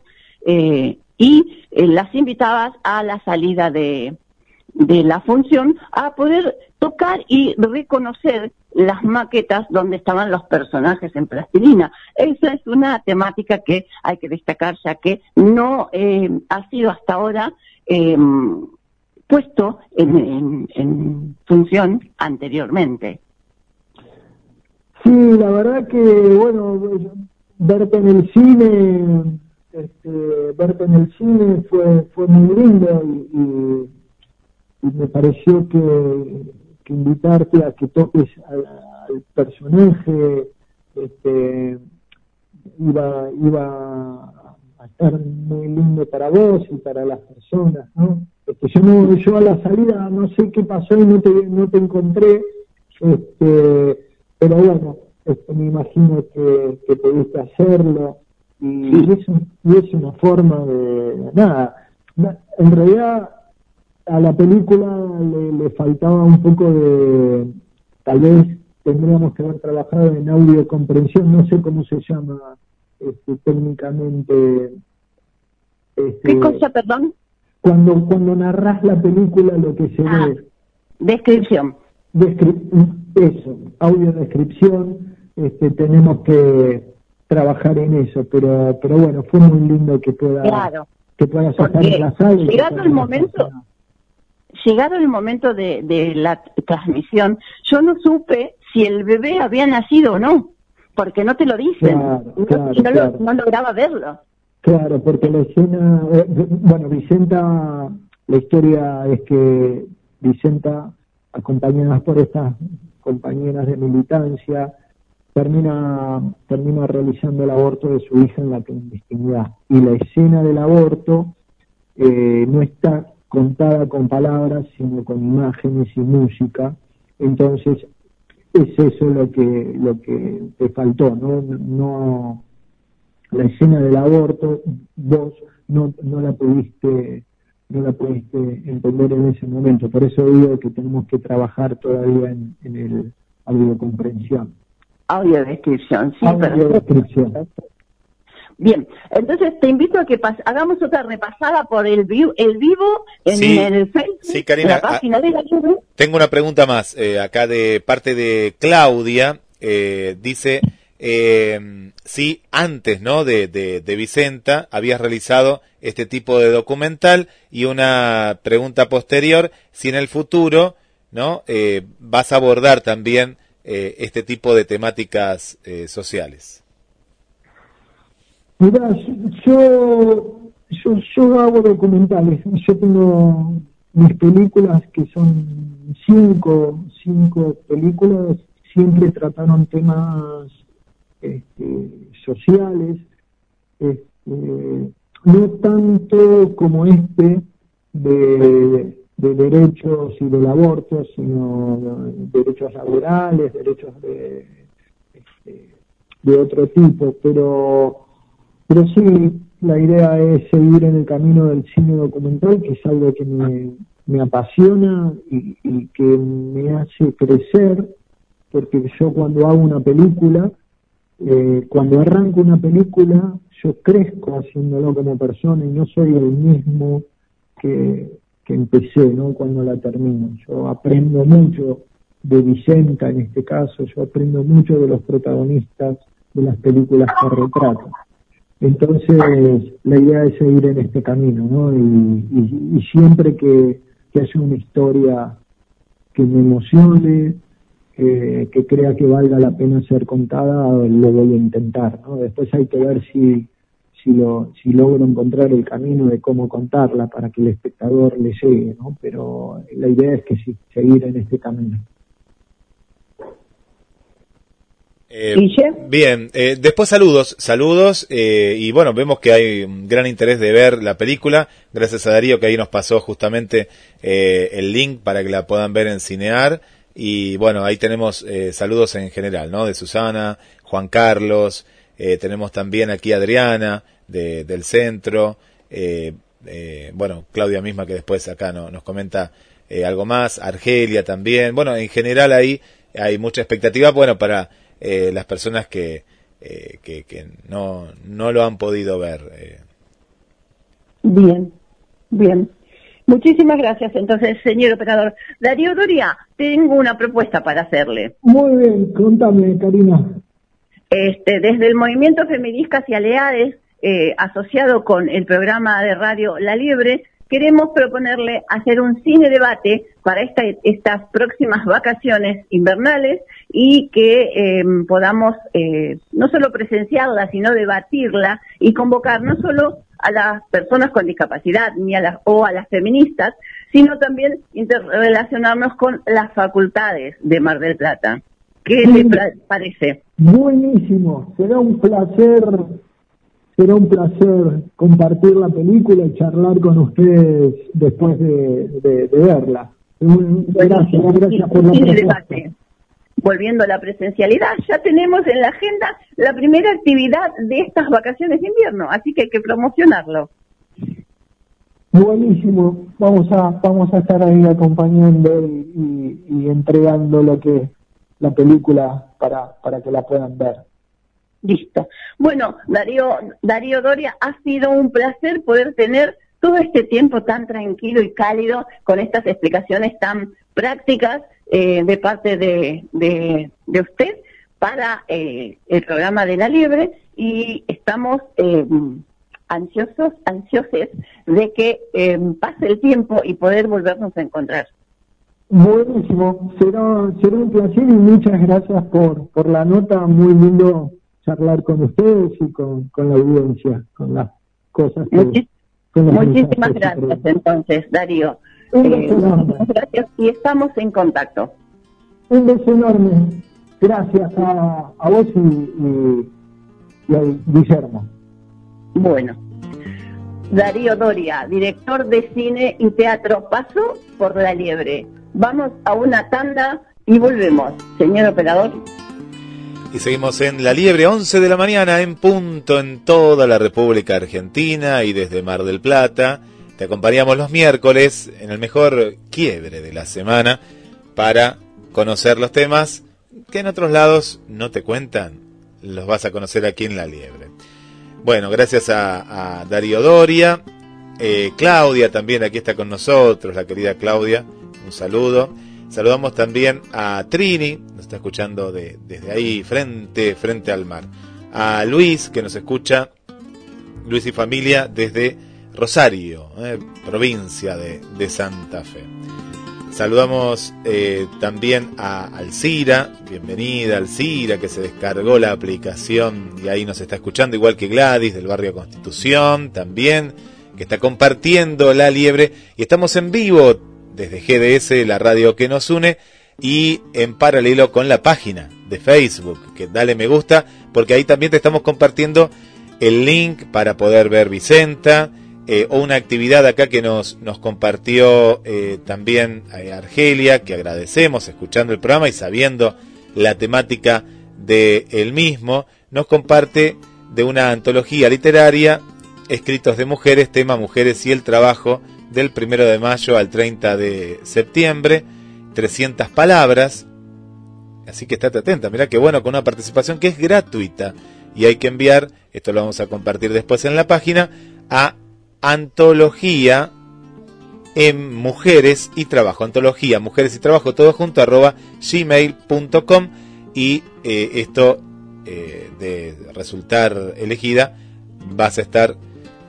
eh, y eh, las invitabas a la salida de, de la función a poder tocar y reconocer las maquetas donde estaban los personajes en plastilina. Esa es una temática que hay que destacar ya que no eh, ha sido hasta ahora eh, puesto en, función anteriormente. Sí, la verdad que, bueno, verte en el cine, este, verte en el cine fue, fue muy lindo y me pareció que, invitarte a que toques al, personaje este, iba, iba a estar muy lindo para vos y para las personas, ¿no? Este, yo, no, yo a la salida no sé qué pasó y no te, no te encontré, este, pero bueno, este, me imagino que, que pudiste hacerlo y, es, y es una forma de, nada, en realidad a la película le, faltaba un poco de, tal vez tendríamos que haber trabajado en audio comprensión, no sé cómo se llama este, técnicamente. Este, ¿Qué cosa, perdón? Cuando, cuando narras la película lo que se ah, ve. Descripción. eso, audio descripción, este, tenemos que trabajar en eso, pero pero bueno, fue muy lindo que pueda claro. que pueda sacar la sala. Llegado el momento, llegado el momento de, de la transmisión, yo no supe si el bebé había nacido o no, porque no te lo dicen, Claro, no, claro, y no, lo- no lograba verlo. Claro, porque la escena, eh, bueno, Vicenta, la historia es que Vicenta, acompañada por estas compañeras de militancia, termina, termina realizando el aborto de su hija en la clandestinidad. Y la escena del aborto eh, no está contada con palabras, sino con imágenes y música. Entonces, es eso lo que, lo que te faltó, ¿no? No, la escena del aborto, vos no, no la pudiste no la pudiste entender en ese momento. Por eso digo que tenemos que trabajar todavía en, en el audiocomprensión. Audio descripción, sí, perfecto. Bien, entonces te invito a que hagamos otra repasada por el, vi- el vivo en Sí, el Facebook, sí, Karina, la página de la libre. Tengo una pregunta más, eh, acá de parte de Claudia, eh, dice, eh, si antes, ¿no?, de, de, de Vicenta habías realizado este tipo de documental y una pregunta posterior, si en el futuro, ¿no?, eh, vas a abordar también eh, este tipo de temáticas eh, sociales. Mirá, yo, yo, yo hago documentales. Yo tengo mis películas que son cinco, cinco películas, siempre trataron temas este, sociales, este, no tanto como este de, de derechos y del aborto, sino derechos laborales, derechos de, este, de otro tipo, pero pero sí, la idea es seguir en el camino del cine documental, que es algo que me, apasiona y, que me hace crecer, porque yo cuando hago una película, eh, cuando arranco una película, yo crezco haciéndolo como persona y no soy el mismo que, que empecé, ¿no? Cuando la termino. Yo aprendo mucho de Vicenta en este caso, yo aprendo mucho de los protagonistas de las películas que retrato. Entonces, la idea es seguir en este camino, ¿no? Y, siempre que, que haya una historia que me emocione, que, que crea que valga la pena ser contada, lo voy a intentar, ¿no? Después hay que ver si, si, lo, si logro encontrar el camino de cómo contarla para que el espectador le llegue, ¿no? Pero la idea es que sí, seguir en este camino. Eh, bien, eh, después saludos, saludos, eh, y bueno, vemos que hay un gran interés de ver la película, gracias a Darío que ahí nos pasó justamente el link para que la puedan ver en Cinear, y bueno, ahí tenemos saludos en general, ¿no? De Susana, Juan Carlos, tenemos también aquí a Adriana de, del centro, bueno, Claudia misma que después acá no- nos comenta algo más, Argelia también, bueno, en general ahí hay mucha expectativa, bueno, para eh, las personas que, eh, que, que no, no lo han podido ver. eh. Bien, bien. Muchísimas gracias, entonces, señor operador. Darío Doria, tengo una propuesta para hacerle. Muy bien, contame, Karina. Este, desde el Movimiento Feministas y Aleades, eh, asociado con el programa de radio La Liebre, queremos proponerle hacer un cine debate para esta- estas próximas vacaciones invernales y que eh, podamos eh, no solo presenciarla, sino debatirla y convocar no solo a las personas con discapacidad ni a las, o a las feministas, sino también interrelacionarnos con las facultades de Mar del Plata. ¿Qué le pra- parece? Buenísimo, será un placer, será un placer compartir la película y charlar con ustedes después de, de- de verla. Gracias, gracias por la debate. Volviendo a la presencialidad, ya tenemos en la agenda la primera actividad de estas vacaciones de invierno, así que hay que promocionarlo. Buenísimo, vamos a vamos a estar ahí acompañando y, y- y entregando lo que la película para para que la puedan ver. Listo. Bueno, Darío, Darío Doria, ha sido un placer poder tener todo este tiempo tan tranquilo y cálido con estas explicaciones tan prácticas eh, de parte de, de, usted para eh, el programa de la Liebre y estamos eh, ansiosos, ansiosos de que eh, pase el tiempo y poder volvernos a encontrar. Buenísimo, será, será un placer y muchas gracias por, por la nota, muy lindo charlar con ustedes y con, con la audiencia, con las cosas que... muchísimas gracias entonces, Darío. Eh, gracias y estamos en contacto. Un beso enorme. Gracias a, a vos y, y, a Guillermo. Bueno. Darío Doria, director de cine y teatro, paso por la liebre. Vamos a una tanda y volvemos. Señor operador. Y seguimos en La Liebre, 11 de la mañana en punto en toda la República Argentina y desde Mar del Plata. Te acompañamos los miércoles en el mejor quiebre de la semana para conocer los temas que en otros lados no te cuentan. Los vas a conocer aquí en La Liebre. Bueno, gracias a, Darío Doria. Eh, Claudia también aquí está con nosotros, la querida Claudia. Un saludo. Saludamos también a Trini, nos está escuchando de, desde ahí, frente, frente al mar. A Luis, que nos escucha, Luis y familia, desde Rosario, eh, provincia de, Santa Fe. Saludamos eh, también a Alcira, bienvenida Alcira, que se descargó la aplicación y ahí nos está escuchando, igual que Gladys del barrio Constitución, también, que está compartiendo la liebre. Y estamos en vivo desde GDS, la radio que nos une, y en paralelo con la página de Facebook, que dale me gusta, porque ahí también te estamos compartiendo el link para poder ver Vicenta, eh, o una actividad acá que nos, nos compartió eh, también eh, Argelia, que agradecemos escuchando el programa y sabiendo la temática el mismo, nos comparte de una antología literaria, escritos de mujeres, tema mujeres y el trabajo, del primero de mayo al 30 de septiembre, 300 palabras. Así que estate atenta, mira qué bueno, con una participación que es gratuita. Y hay que enviar, esto lo vamos a compartir después en la página, a antología en mujeres y trabajo, antología mujeres y trabajo, todo junto arroba gmail.com y eh, esto eh, de resultar elegida vas a estar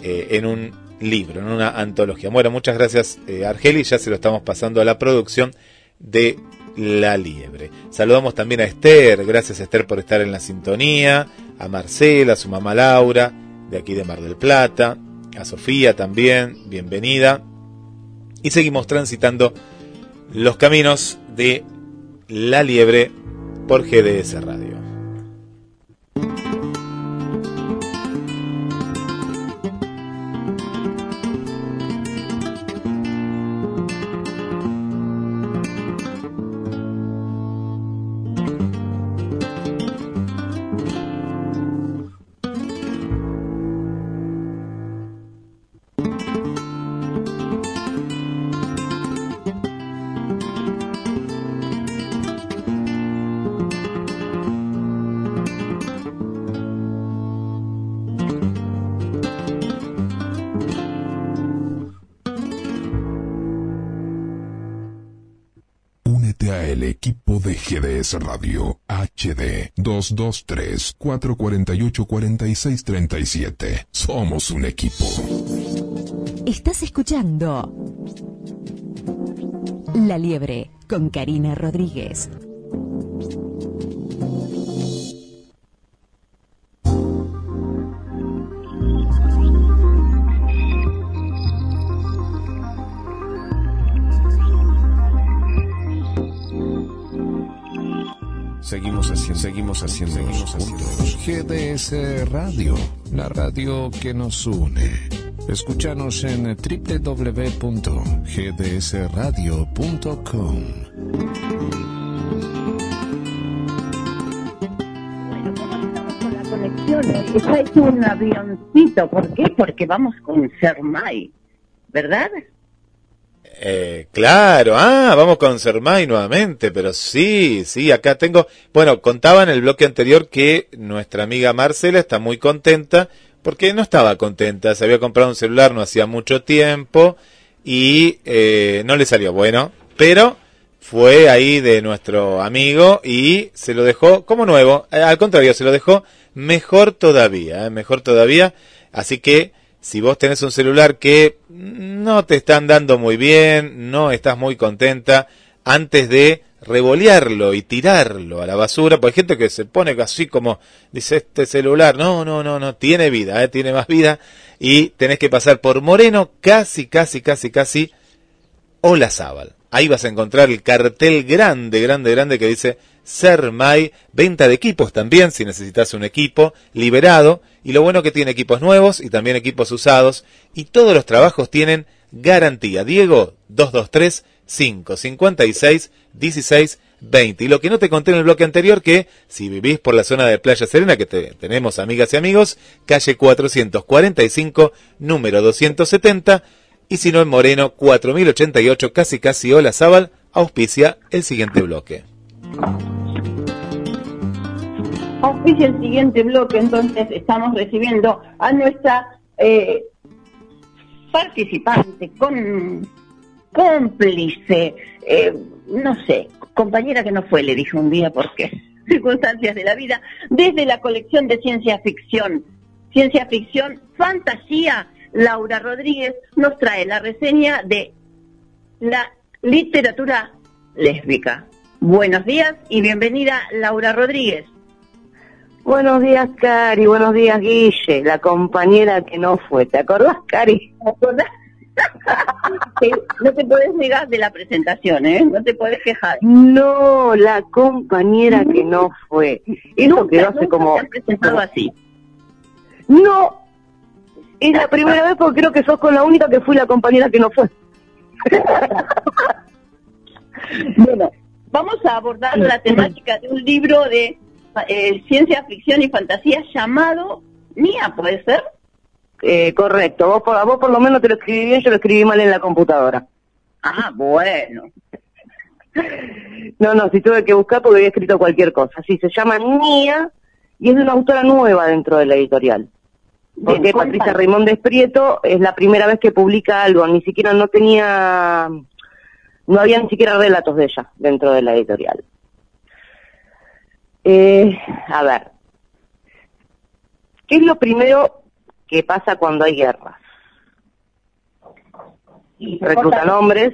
eh, en un libro, en una antología. Bueno, muchas gracias eh, ya se lo estamos pasando a la producción de La Liebre. Saludamos también a Esther, gracias Esther por estar en la sintonía, a Marcela, a su mamá Laura, de aquí de Mar del Plata, a Sofía también, bienvenida. Y seguimos transitando los caminos de La Liebre por GDS Radio. GDS Radio HD 223-448-4637. Somos un equipo. Estás escuchando La Liebre con Karina Rodríguez. Seguimos haciendo, seguimos haciendo, seguimos juntos. GDS Radio, la radio que nos une. Escúchanos en www.gdsradio.com. Bueno, ¿cómo estamos con la conexión? Está hecho un avioncito. ¿Por qué? Porque vamos con Sermay, ¿verdad? Eh, claro, ah, vamos con Sermay nuevamente, pero sí, sí, acá tengo, bueno, contaba en el bloque anterior que nuestra amiga Marcela está muy contenta porque no estaba contenta, se había comprado un celular no hacía mucho tiempo y eh, no le salió bueno, pero fue ahí de nuestro amigo y se lo dejó como nuevo, eh, al contrario, se lo dejó mejor todavía, mejor todavía, así que si vos tenés un celular que no te están dando muy bien, no estás muy contenta, antes de revolearlo y tirarlo a la basura, porque hay gente que se pone así como, dice, este celular, no, no, no, no, tiene vida, ¿eh? tiene más vida, y tenés que pasar por Moreno, casi, casi, casi, casi, o la. Ahí vas a encontrar el cartel grande, grande, grande que dice Sermay, venta de equipos también, si necesitas un equipo, liberado, y lo bueno que tiene equipos nuevos y también equipos usados, y todos los trabajos tienen garantía. Diego, 223 556 16 20. Y lo que no te conté en el bloque anterior, que si vivís por la zona de Playa Serena, que tenemos amigas y amigos, calle 445, número 270, y si no en Moreno 4088, casi casi Hola Zabal, auspicia el siguiente bloque. Auspicia el siguiente bloque, entonces estamos recibiendo a nuestra eh, participante, con cómplice, eh, no sé, compañera que no fue, le dije un día porque circunstancias de la vida, desde la colección de ciencia ficción, ciencia ficción, fantasía, Laura Rodríguez nos trae la reseña de la literatura lésbica. Buenos días y bienvenida Laura Rodríguez. Buenos días, Cari. Buenos días, Guille, la compañera que no fue. ¿Te acordás, Cari? ¿Te acordás? no te puedes negar de la presentación, ¿eh? No te puedes quejar. No, la compañera que no fue. Eso quedó hace como... Te presentado así. No, es la primera vez porque creo que sos con la única que fui la compañera que no fue. bueno, vamos a abordar la temática de un libro de eh, ciencia ficción y fantasía llamado Mía, ¿puede ser? Eh, correcto, vos por, vos por lo menos te lo escribí bien, yo lo escribí mal en la computadora. Ah, bueno. No, no, si tuve que buscar porque había escrito cualquier cosa. Sí, se llama Mía y es de una autora nueva dentro de la editorial. Porque Patricia Raymond Desprieto es la primera vez que publica algo, ni siquiera no tenía, no había ni siquiera relatos de ella dentro de la editorial. Eh, a ver, ¿qué es lo primero ¿Qué pasa cuando hay guerras? Reclutan hombres,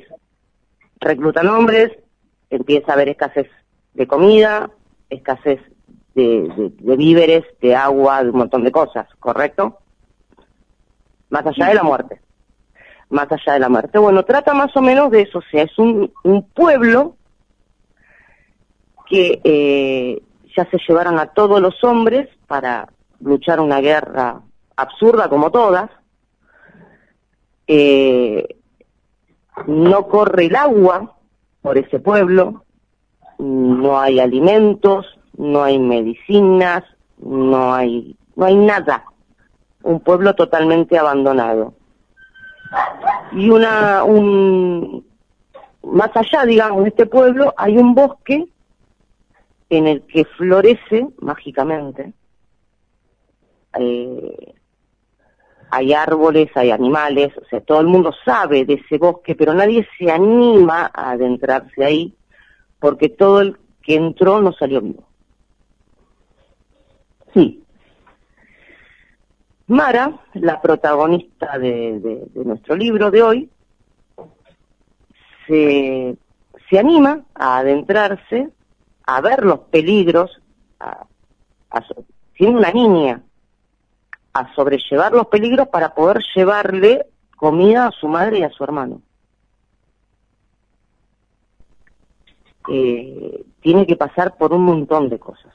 reclutan hombres, empieza a haber escasez de comida, escasez de, víveres, de agua, de un montón de cosas, ¿correcto? Más allá de la muerte. Más allá de la muerte. Bueno, trata más o menos de eso, o sea, es un, pueblo que eh, ya se llevaron a todos los hombres para luchar una guerra absurda como todas, eh, no corre el agua por ese pueblo, no hay alimentos, no hay medicinas, no hay, no hay nada, un pueblo totalmente abandonado. Y una, un, más allá, digamos, de este pueblo hay un bosque en el que florece mágicamente eh, hay árboles, hay animales, o sea, todo el mundo sabe de ese bosque, pero nadie se anima a adentrarse ahí porque todo el que entró no salió vivo. Sí. Mara, la protagonista de, nuestro libro de hoy, se, anima a adentrarse, a ver los peligros, a, siendo una niña, a sobrellevar los peligros para poder llevarle comida a su madre y a su hermano. Eh, tiene que pasar por un montón de cosas.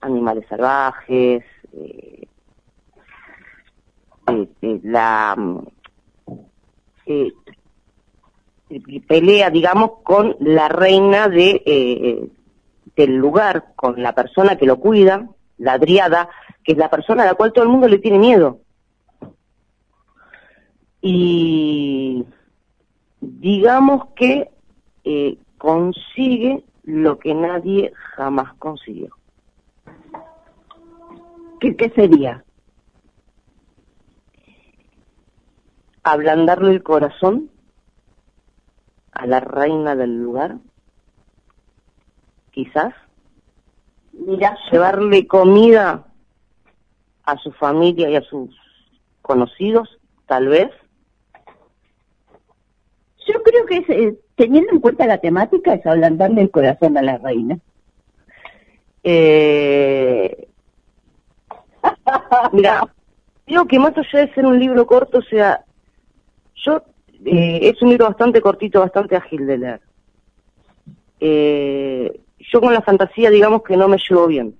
Animales salvajes, eh, eh, la pelea, digamos, con la reina de del lugar, con la persona que lo cuida, la driada, que es la persona a la cual todo el mundo le tiene miedo. Y digamos que eh, consigue lo que nadie jamás consiguió. ¿Qué, ¿Qué sería? Ablandarle el corazón a la reina del lugar, quizás. Mira, llevarle comida a su familia y a sus conocidos, tal vez. Yo creo que es, eh, teniendo en cuenta la temática es ablandarle el corazón a la reina. Eh, mira, digo que más allá de ser un libro corto, o sea, yo eh, es un libro bastante cortito, bastante ágil de leer. Eh, yo con la fantasía, digamos que no me llevo bien.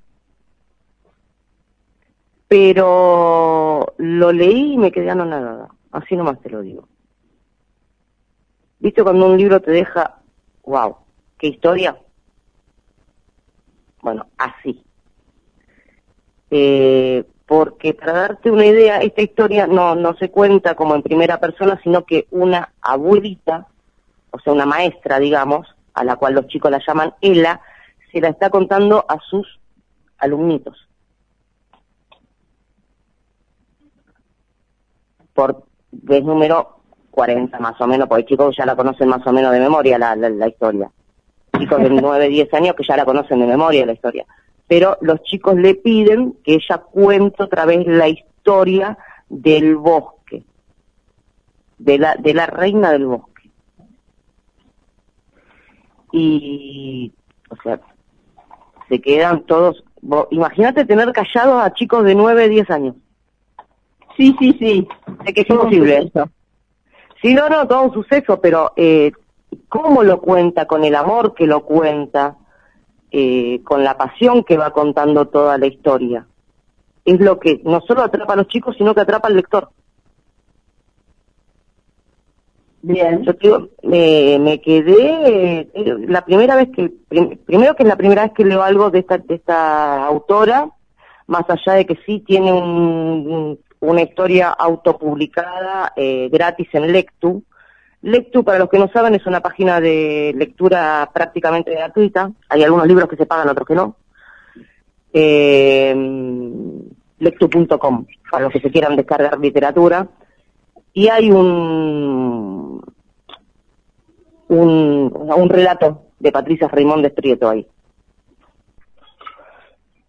Pero lo leí y me quedé anonadada. Así nomás te lo digo. ¿Viste cuando un libro te deja, wow, qué historia? Bueno, así. Eh, porque para darte una idea, esta historia no, no se cuenta como en primera persona, sino que una abuelita, o sea, una maestra, digamos, a la cual los chicos la llaman Ela, se la está contando a sus alumnitos. Por vez número 40 más o menos, porque chicos ya la conocen más o menos de memoria la, la, historia. Chicos de 9, 10 años que ya la conocen de memoria la historia. Pero los chicos le piden que ella cuente otra vez la historia del bosque, de la, de la reina del bosque. Y, o sea, se quedan todos, imagínate tener callados a chicos de 9, 10 años. Sí, sí, sí. Sé que es imposible. Sí, no, no, todo un suceso, pero eh, ¿cómo lo cuenta? Con el amor que lo cuenta, eh, con la pasión que va contando toda la historia. Es lo que no solo atrapa a los chicos, sino que atrapa al lector. Bien. Yo te digo, me, me quedé, eh, la primera vez que, prim- primero que es la primera vez que leo algo de esta, de esta autora, más allá de que sí tiene un, una historia autopublicada eh, gratis en Lectu. Lectu, para los que no saben, es una página de lectura prácticamente gratuita. Hay algunos libros que se pagan, otros que no. Eh, lectu.com, para los que se quieran descargar literatura. Y hay un, un, un relato de Patricia Raimondes Prieto ahí.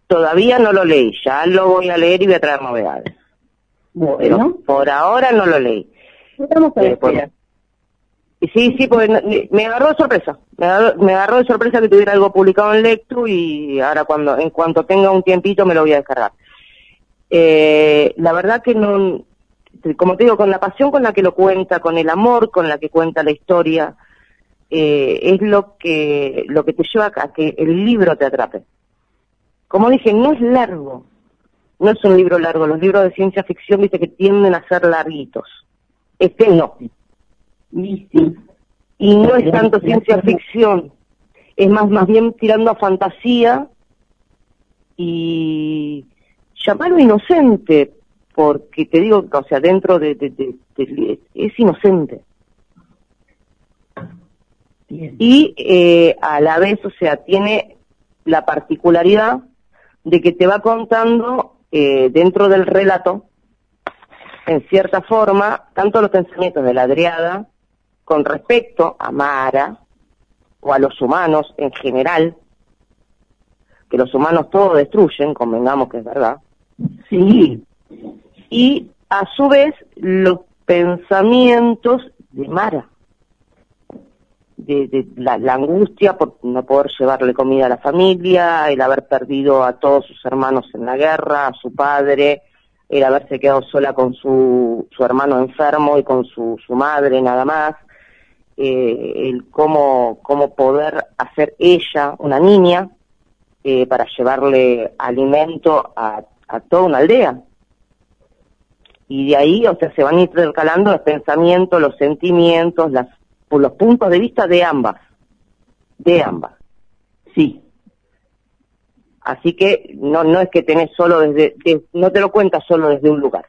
Todavía no lo leí, ya lo voy a leer y voy a traer novedades. Pero Bueno, por ahora no lo leí. estamos a Eh, por- Sí, sí, no- me agarró de sorpresa. Me agarró, me agarró de sorpresa que tuviera algo publicado en Lectu y ahora cuando, en cuanto tenga un tiempito me lo voy a descargar. Eh, la verdad que no, como te digo, con la pasión con la que lo cuenta, con el amor con la que cuenta la historia, eh, es lo que, lo que te lleva a que el libro te atrape. Como dije, no es largo. No es un libro largo. Los libros de ciencia ficción, viste, que tienden a ser larguitos. Este no. Y sí. Y no es tanto ciencia ficción, es más, más bien tirando a fantasía y llamarlo inocente, porque te digo, o sea, dentro de, de- de- de- es inocente. Bien. Y eh, a la vez, o sea, tiene la particularidad de que te va contando eh, dentro del relato, en cierta forma, tanto los pensamientos de la Adriada con respecto a Mara o a los humanos en general, que los humanos todo destruyen, convengamos que es verdad, Sí. y a su vez los pensamientos de Mara, de, de la, la angustia por no poder llevarle comida a la familia, el haber perdido a todos sus hermanos en la guerra, a su padre, el haberse quedado sola con su, su hermano enfermo y con su, su madre nada más, eh, el cómo, cómo poder hacer ella, una niña, eh, para llevarle alimento a, toda una aldea. Y de ahí, o sea, se van intercalando los pensamientos, los sentimientos, las, los puntos de vista de ambas. De ambas. Sí. Así que no, no es que tenés solo desde, de- no te lo cuentas solo desde un lugar.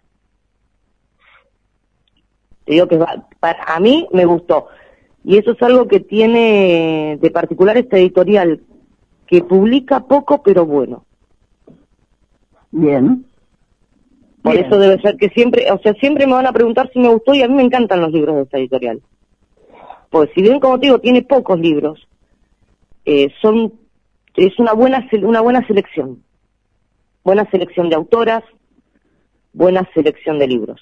Te digo que para a mí me gustó. Y eso es algo que tiene de particular esta editorial, que publica poco pero bueno. Bien. Por Bien. eso debe ser que siempre, o sea, siempre me van a preguntar si me gustó y a mí me encantan los libros de esta editorial. Pues si bien, como te digo, tiene pocos libros, eh, son, es una buena, una buena selección. Buena selección de autoras, buena selección de libros.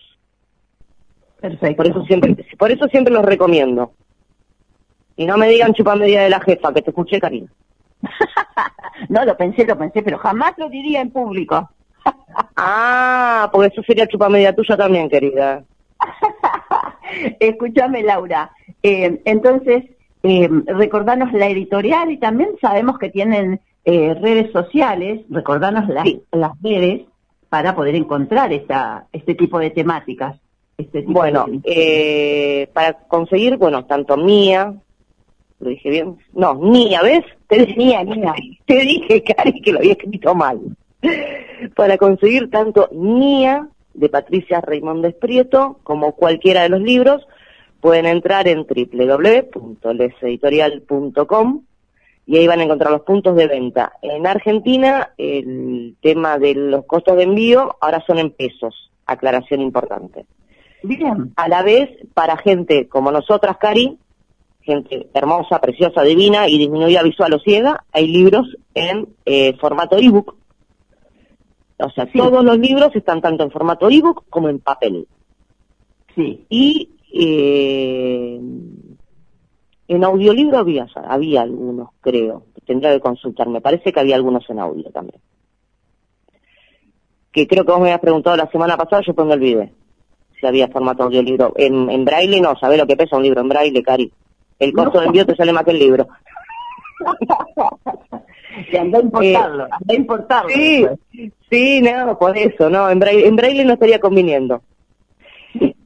Perfecto. Por eso siempre, por eso siempre los recomiendo. Y no me digan chupa media de la jefa, que te escuché, Karina. no, lo pensé, lo pensé, pero jamás lo diría en público. ah, porque eso sería chupa media tuya también, querida. Escúchame, Laura. Eh, entonces, eh, recordanos la editorial y también sabemos que tienen eh, redes sociales, recordanos las, las redes para poder encontrar esta, este tipo de temáticas. Este bueno, eh, para conseguir, bueno, tanto mía, lo dije bien, no, mía, ¿ves? Te dije, mía, mía, te dije, Cari, que lo había escrito mal. para conseguir tanto mía de Patricia Raymond Prieto como cualquiera de los libros, pueden entrar en www.leseditorial.com y ahí van a encontrar los puntos de venta. En Argentina, el tema de los costos de envío ahora son en pesos, aclaración importante. Bien. A la vez, para gente como nosotras, Cari, gente hermosa, preciosa, divina y disminuida visual o ciega, hay libros en eh, formato ebook. O sea, todos los libros están tanto en formato ebook como en papel. Sí. Y eh, en audiolibro había, había algunos, creo. Tendría que consultar. Me parece que había algunos en audio también. Que creo que vos me habías preguntado la semana pasada, yo pongo el video si había formato audiolibro. En, en braille no, ¿sabés lo que pesa un libro en braille, Cari? El costo de envío te sale más que el libro. Se andó a importarlo, eh, andó a importarlo. Sí, sí, no, por eso, no, en braille, en braille no estaría conviniendo.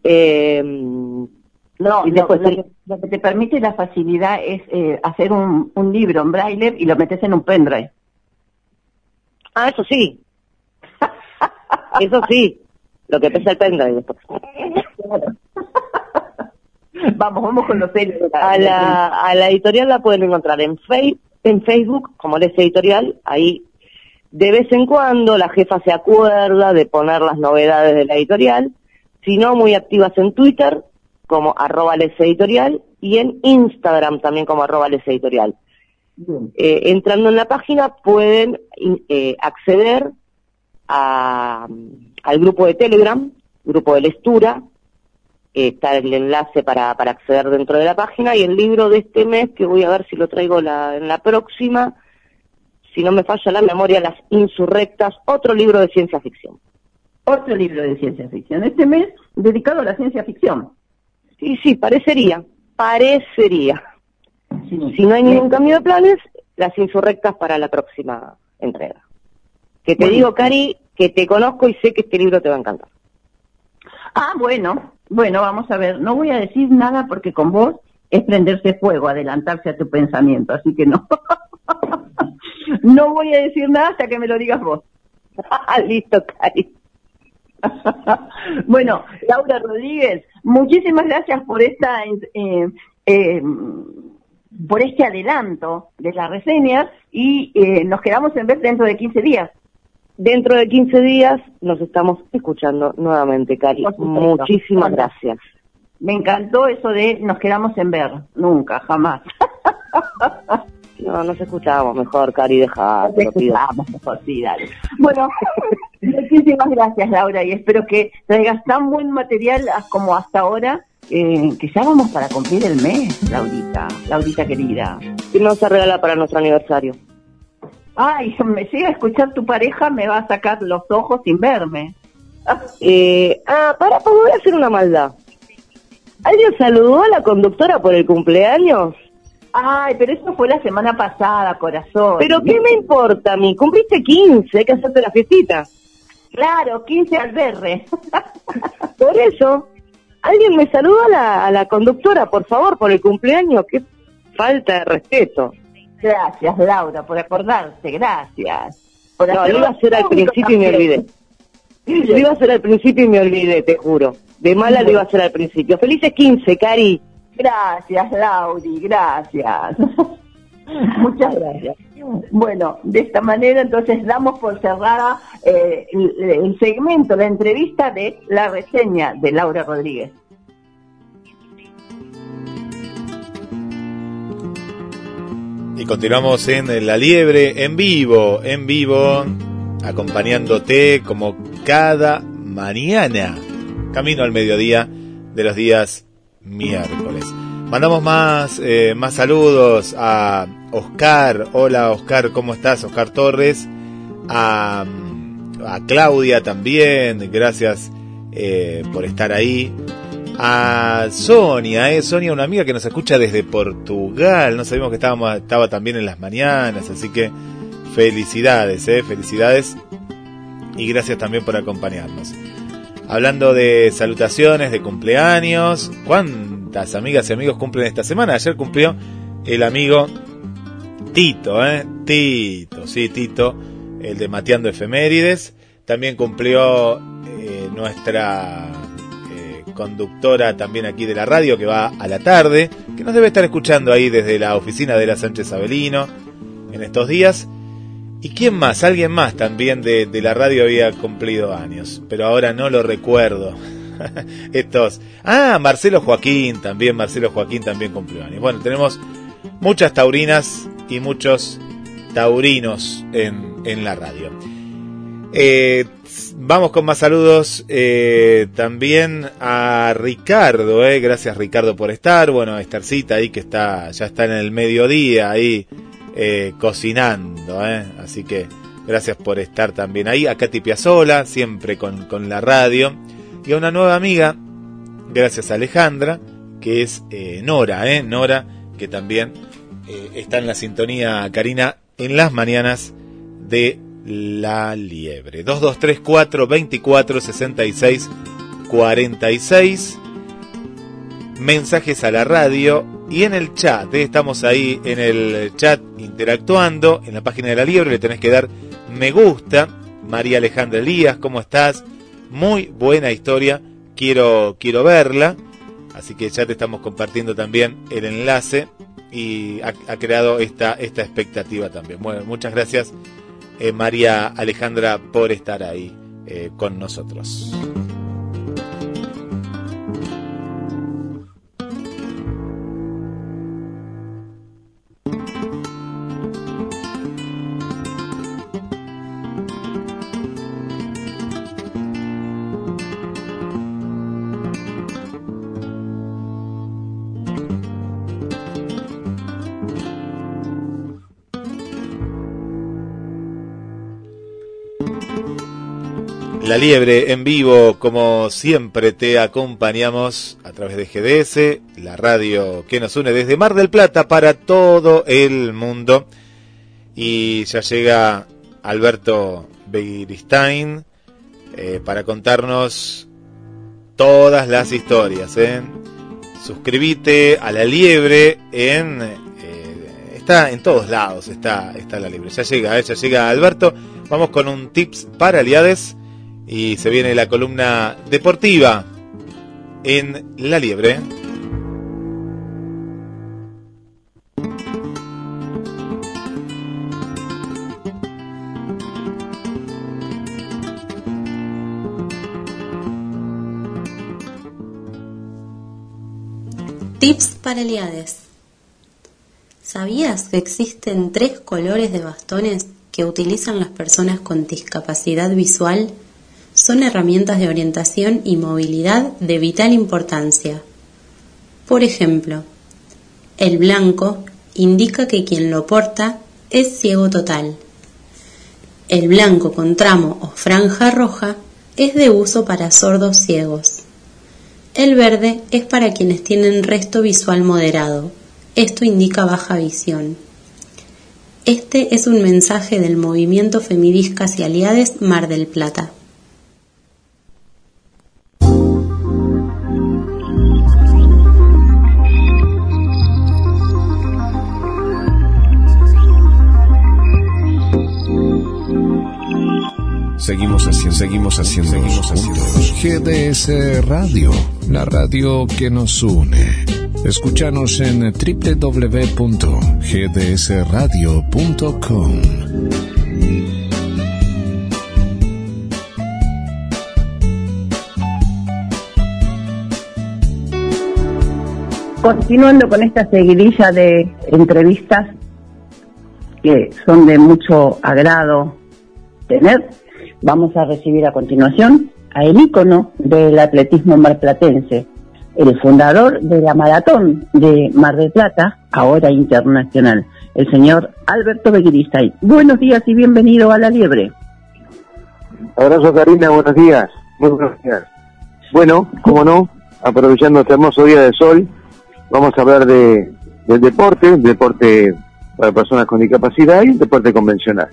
Eh, no, y después lo, que, te permite la facilidad es eh, hacer un, un libro en braille y lo metes en un pendrive. Ah, eso sí. eso sí. Lo que pesa el pendrive después. vamos, vamos con los A la, a la editorial la pueden encontrar en, en Facebook, como les editorial, ahí de vez en cuando la jefa se acuerda de poner las novedades de la editorial, si no, muy activas en Twitter, como arroba les editorial, y en Instagram también como arroba les editorial. Eh, entrando en la página pueden eh, acceder a, al grupo de Telegram, grupo de lectura, está el enlace para, para acceder dentro de la página y el libro de este mes, que voy a ver si lo traigo la, en la próxima, si no me falla la memoria, Las Insurrectas, otro libro de ciencia ficción. Otro libro de ciencia ficción. Este mes dedicado a la ciencia ficción. Sí, sí, parecería, parecería. Si no hay ningún cambio de planes, Las Insurrectas para la próxima entrega. Que te digo, Cari, que te conozco y sé que este libro te va a encantar. Ah, bueno, bueno, vamos a ver, no voy a decir nada porque con vos es prenderse fuego, adelantarse a tu pensamiento, así que no. no voy a decir nada hasta que me lo digas vos. Listo, Cari. bueno, Laura Rodríguez, muchísimas gracias por esta eh, eh, por este adelanto de la reseña y eh, nos quedamos en ver dentro de 15 días. Dentro de 15 días nos estamos escuchando nuevamente, Cari. Muchísimas gracias. Me encantó eso de nos quedamos en ver. Nunca, jamás. No, nos escuchábamos mejor, Cari, deja. Nos escuchábamos mejor, sí, dale. Bueno, muchísimas gracias, Laura, y espero que traigas tan buen material como hasta ahora, eh, que ya vamos para cumplir el mes, Laurita, Laurita querida. ¿Qué nos regala para nuestro aniversario? Ay, me llega a escuchar tu pareja, me va a sacar los ojos sin verme. Eh, ah, para, pues voy a hacer una maldad. ¿Alguien saludó a la conductora por el cumpleaños? Ay, pero eso fue la semana pasada, corazón. ¿Pero qué me importa a mí? Cumpliste 15, hay que hacerte la fiestita. Claro, 15 al berre. por eso, alguien me saluda a la, a la conductora, por favor, por el cumpleaños. Qué falta de respeto. Gracias, Laura, por acordarte, gracias. no, lo iba a hacer al principio y me olvidé. Lo iba a hacer al principio y me olvidé, te juro. De mala lo iba a hacer al principio. Felices 15, Cari. Gracias, Lauri, gracias. Muchas gracias. Bueno, de esta manera entonces damos por cerrada eh, el segmento, la entrevista de la reseña de Laura Rodríguez. Y continuamos en La Liebre, en vivo, en vivo, acompañándote como cada mañana, camino al mediodía, de los días miércoles. Mandamos más, eh, más saludos a Oscar. Hola Oscar, ¿cómo estás? Oscar Torres. A, a Claudia también, gracias eh, por estar ahí. A Sonia, eh, Sonia, una amiga que nos escucha desde Portugal. No sabíamos que estábamos, estaba también en las mañanas, así que felicidades, eh, felicidades. Y gracias también por acompañarnos. Hablando de salutaciones, de cumpleaños. ¿Cuántas amigas y amigos cumplen esta semana? Ayer cumplió el amigo Tito, ¿eh? Tito, sí, Tito, el de Mateando Efemérides. También cumplió eh, nuestra conductora también aquí de la radio que va a la tarde, que nos debe estar escuchando ahí desde la oficina de la Sánchez Avelino en estos días. ¿Y quién más? Alguien más también de, de la radio había cumplido años, pero ahora no lo recuerdo. Estos. Ah, Marcelo Joaquín, también Marcelo Joaquín también cumplió años. Bueno, tenemos muchas taurinas y muchos taurinos en, en la radio. Eh, vamos con más saludos eh, también a Ricardo, eh. gracias Ricardo por estar, bueno, a Estercita ahí que está, ya está en el mediodía ahí eh, cocinando, así que gracias por estar también ahí, a Katy Piazzola, siempre con, con la radio. Y a una nueva amiga, gracias a Alejandra, que es Nora, Nora, que también está en la sintonía, Karina, en las mañanas de La Liebre. 2234 24 66 46 mensajes a la radio y en el chat, eh, estamos ahí en el chat interactuando, en la página de la Liebre le tenés que dar me gusta. María Alejandra Elías, ¿cómo estás? Muy buena historia, quiero, quiero verla. Así que ya te estamos compartiendo también el enlace y ha, ha creado esta, esta expectativa también. Bueno, muchas gracias María Alejandra por estar ahí eh, con nosotros. La Liebre en vivo, como siempre te acompañamos a través de GDS, la radio que nos une desde Mar del Plata para todo el mundo. Y ya llega Alberto Begiristain eh, para contarnos todas las historias. ¿eh? Suscríbete a La Liebre en... Eh, está en todos lados, está, está La Liebre. Ya llega, ¿eh? ya llega Alberto. Vamos con un tips para aliades y se viene la columna deportiva en La Liebre. Tips para Eliades. ¿Sabías que existen tres colores de bastones que utilizan las personas con discapacidad visual? Son herramientas de orientación y movilidad de vital importancia. Por ejemplo, el blanco indica que quien lo porta es ciego total. El blanco con tramo o franja roja es de uso para sordos ciegos. El verde es para quienes tienen resto visual moderado. Esto indica baja visión. Este es un mensaje del movimiento Femidiscas y Aliades Mar del Plata. Seguimos haciendo, seguimos haciendo, seguimos juntos. GDS Radio, la radio que nos une. Escúchanos en www.gdsradio.com. Continuando con esta seguidilla de entrevistas que son de mucho agrado tener, vamos a recibir a continuación a el ícono del atletismo marplatense, el fundador de la maratón de Mar del Plata, ahora internacional, el señor Alberto Beguiristain. Buenos días y bienvenido a La Liebre. Abrazo Karina, buenos días. Buenos días. Bueno, como no, aprovechando este hermoso día de sol, vamos a hablar de, del deporte, deporte para personas con discapacidad y deporte convencional.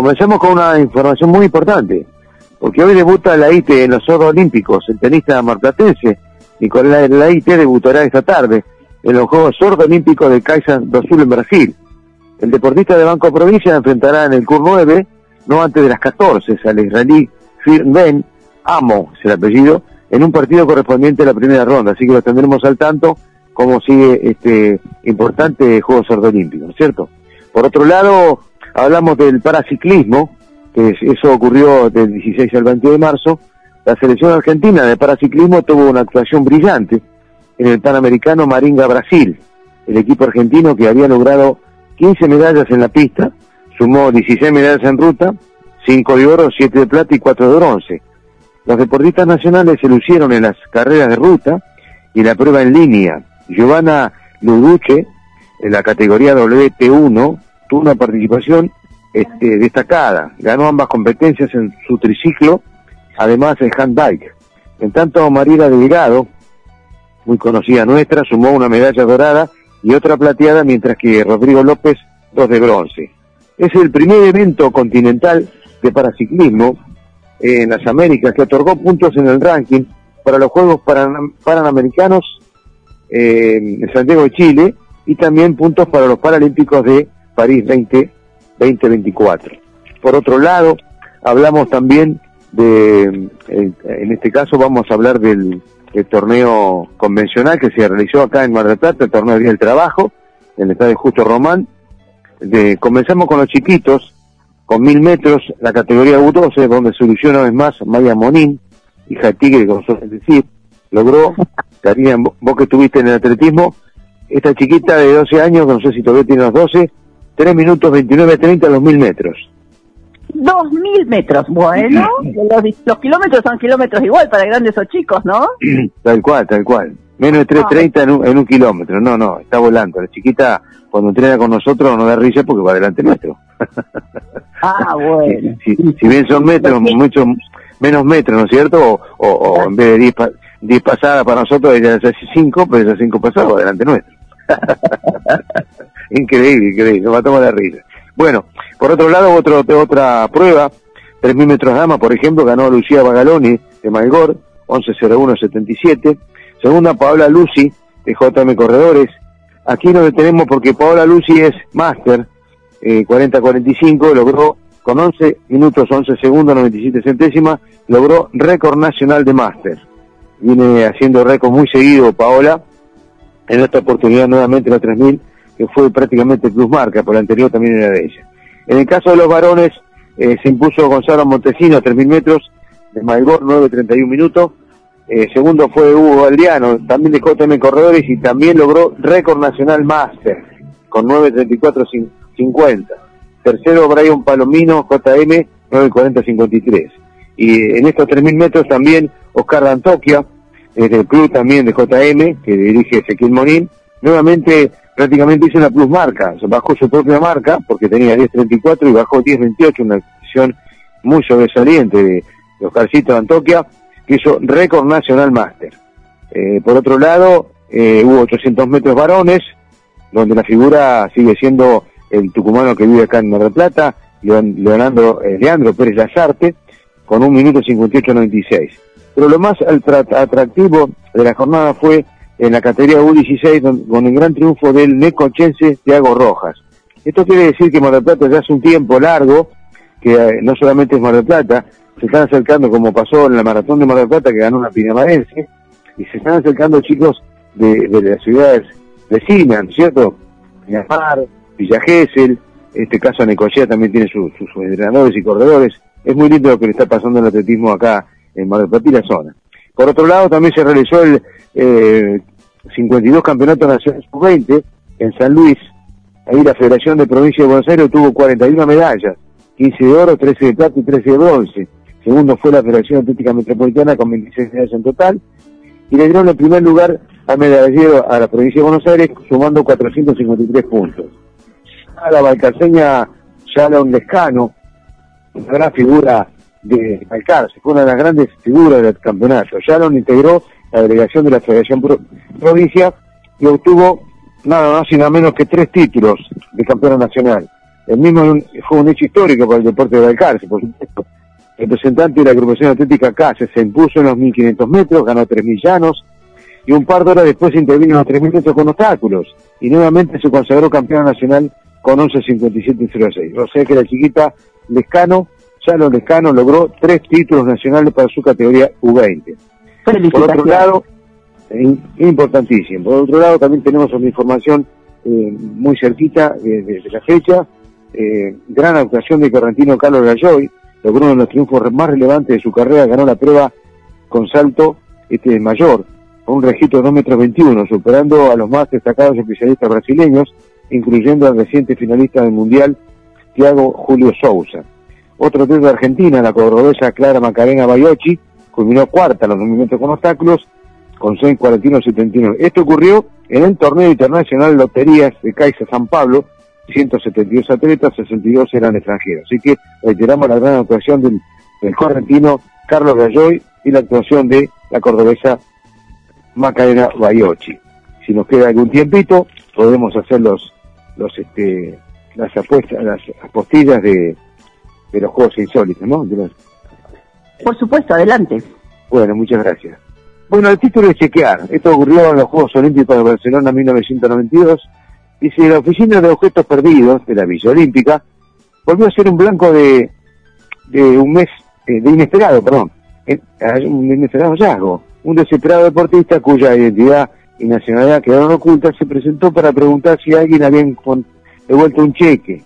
Comenzamos con una información muy importante, porque hoy debuta la IT en los Juegos Olímpicos, el tenista marplatense Nicolás Laite debutará esta tarde en los Juegos Sordo Olímpicos de Caixa do Sul en Brasil. El deportista de Banco Provincia enfrentará en el CUR 9, no antes de las 14, al israelí Ben Amo, es el apellido, en un partido correspondiente a la primera ronda, así que lo tendremos al tanto cómo sigue este importante Juego Sordo Olímpico, ¿no es cierto? Por otro lado, hablamos del paraciclismo, que eso ocurrió del 16 al 20 de marzo, la selección argentina de paraciclismo tuvo una actuación brillante en el Panamericano Maringa Brasil. El equipo argentino que había logrado 15 medallas en la pista, sumó 16 medallas en ruta, 5 de oro, 7 de plata y 4 de bronce. Los deportistas nacionales se lucieron en las carreras de ruta y la prueba en línea. Giovanna Luduche, en la categoría WT1, tuvo una participación este, destacada. Ganó ambas competencias en su triciclo además el handbike. En tanto, Mariela Delgado, muy conocida nuestra, sumó una medalla dorada y otra plateada, mientras que Rodrigo López dos de bronce. Es el primer evento continental de paraciclismo en las Américas que otorgó puntos en el ranking para los Juegos Panamericanos eh, en Santiago de Chile y también puntos para los Paralímpicos de París 20, 2024. Por otro lado, hablamos también de, en este caso vamos a hablar del, torneo convencional que se realizó acá en Mar del Plata, el torneo Día del Trabajo, en el estadio Justo Román. De, comenzamos con los chiquitos, con mil metros, la categoría U12, donde se lució una vez más Maya Monín, hija de Tigre, como suelen decir, logró, Karina, vos que estuviste en el atletismo, esta chiquita de 12 años, no sé si todavía tiene los 12, 3 minutos 29-30 a los mil metros. Dos mil metros, bueno, los, kilómetros son kilómetros igual para grandes o chicos, ¿no? Tal cual, tal cual. Menos de 3.30 ah. en, un, en un kilómetro, no, no, está volando. La chiquita cuando entrena con nosotros no da risa porque va delante nuestro. Ah, bueno. si, bien son metros, mucho menos metros, ¿no es cierto? O, en vez de 10 pasadas para nosotros, ella hace 5, pero esas 5 pasadas va delante nuestro. increíble, increíble, nos tomar la risa. Bueno, por otro lado, otro, otra prueba, 3.000 metros dama, por ejemplo, ganó Lucía Bagaloni de Malgor, 11.01.77. Segunda, Paola Lucy de JM Corredores. Aquí nos detenemos porque Paola Lucy es máster, eh, 40-45, logró con 11 minutos 11 segundos 97 centésimas, logró récord nacional de máster. Viene haciendo récord muy seguido Paola, en esta oportunidad nuevamente la 3000, que fue prácticamente plus marca, por la anterior también era de ella. En el caso de los varones, eh, se impuso Gonzalo Montesino a 3.000 metros de Malgor, 9.31 minutos. Eh, segundo fue Hugo Valdiano, también de JM Corredores, y también logró récord nacional máster, con 9.34.50. Tercero, Brian Palomino, JM, 9.40.53. Y en estos 3.000 metros también Oscar Dantoquia, del club también de JM, que dirige Ezequiel Monín, nuevamente prácticamente hizo una plus marca, bajó su propia marca porque tenía 10.34 y bajó 10.28, una decisión muy sobresaliente de de Antoquia, que hizo récord nacional máster. Eh, por otro lado, eh, hubo 800 metros varones, donde la figura sigue siendo el tucumano que vive acá en Mar del Plata, Leonardo, eh, Leandro Pérez Lazarte, con un minuto 58.96. Pero lo más atractivo de la jornada fue en la categoría U16 con el gran triunfo del necochense Thiago Rojas. Esto quiere decir que Mar del Plata ya hace un tiempo largo, que eh, no solamente es Mar del Plata, se están acercando, como pasó en la maratón de Mar del Plata, que ganó una pinamarense, y se están acercando chicos de, las ciudades vecinas, ¿cierto? Villamar, Villa Gesell, este caso Necochea también tiene sus entrenadores y corredores. Es muy lindo lo que le está pasando el atletismo acá en Mar del Plata y la zona. Por otro lado, también se realizó el eh, 52 campeonatos nacionales sub-20 en San Luis. Ahí la Federación de Provincia de Buenos Aires tuvo 41 medallas, 15 de oro, 13 de plata y 13 de bronce. Segundo fue la Federación Atlética Metropolitana con 26 medallas en total. y le dieron el primer lugar al medallero a la provincia de Buenos Aires, sumando 453 puntos. A la balcarceña Shalom Lescano, una gran figura de Balcarce, fue una de las grandes figuras del campeonato. Shalom integró la delegación de la Federación Provincia y obtuvo nada más y nada menos que tres títulos de campeona nacional. El mismo fue un hecho histórico para el deporte de Balcarce, por supuesto. Representante de la agrupación atlética CASE se impuso en los 1500 metros, ganó 3.000 llanos y un par de horas después intervino en los 3.000 metros con obstáculos y nuevamente se consagró campeona nacional con 11.57.06. O sea que la chiquita Lescano, Chalo Lescano, logró tres títulos nacionales para su categoría U20. Por otro lado, importantísimo. Por otro lado, también tenemos una información eh, muy cerquita de, la fecha. Eh, gran actuación de Correntino Carlos Galloy, logró uno de los triunfos más relevantes de su carrera, ganó la prueba con salto este mayor, con un registro de 2 metros 21, superando a los más destacados especialistas brasileños, incluyendo al reciente finalista del Mundial, Thiago Julio Sousa. Otro test de Argentina, la cordobesa Clara Macarena Bayochi, culminó cuarta en los movimientos con obstáculos, con 6.41.79. Esto ocurrió en el torneo internacional Loterías de Caixa San Pablo, 172 atletas, 62 eran extranjeros. Así que reiteramos la gran actuación del, correntino Carlos Galloy y la actuación de la cordobesa Macarena Bayochi. Si nos queda algún tiempito, podemos hacer los, los este, las apuestas, las apostillas de, de los Juegos Insólitos, ¿no? Por supuesto, adelante. Bueno, muchas gracias. Bueno, el título es chequear. Esto ocurrió en los Juegos Olímpicos de Barcelona en 1992. Dice, la Oficina de Objetos Perdidos de la Villa Olímpica volvió a ser un blanco de, de un mes, eh, de inesperado, perdón, eh, un inesperado hallazgo. Un desesperado deportista cuya identidad y nacionalidad quedaron ocultas se presentó para preguntar si alguien había devuelto un cheque.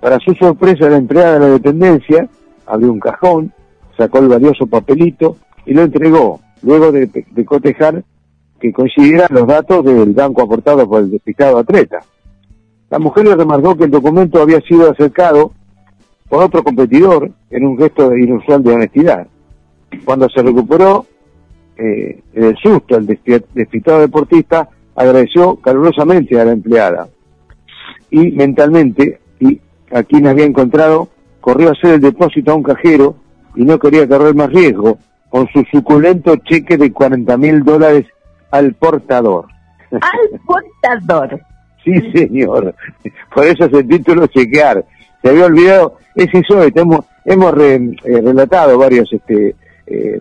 Para su sorpresa, la empleada de la dependencia abrió un cajón, sacó el valioso papelito y lo entregó luego de, cotejar que coincidieran los datos del banco aportado por el despistado atleta. La mujer le remarcó que el documento había sido acercado por otro competidor en un gesto inusual de honestidad. Cuando se recuperó eh, el susto, el despistado deportista agradeció calurosamente a la empleada y mentalmente, y a quien había encontrado, corrió a hacer el depósito a un cajero y no quería correr más riesgo, con su suculento cheque de 40 mil dólares al portador. Al portador. sí, señor. Por eso es el título chequear. Se había olvidado, es eso, hemos, hemos eh, relatado varios, este, eh,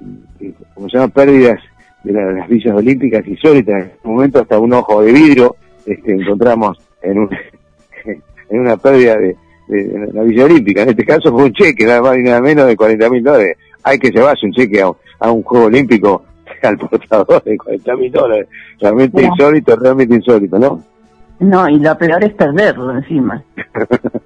como se llama, pérdidas de, las villas olímpicas insólitas. En un momento hasta un ojo de vidrio este, encontramos en, un, en una pérdida de, de, la Villa Olímpica. En este caso fue un cheque, nada más y nada menos de 40 mil dólares. Hay que llevarse un cheque a, a un juego olímpico al portador de 40 mil dólares. Realmente insólito, realmente insólito, ¿no? No, y lo peor es perderlo encima.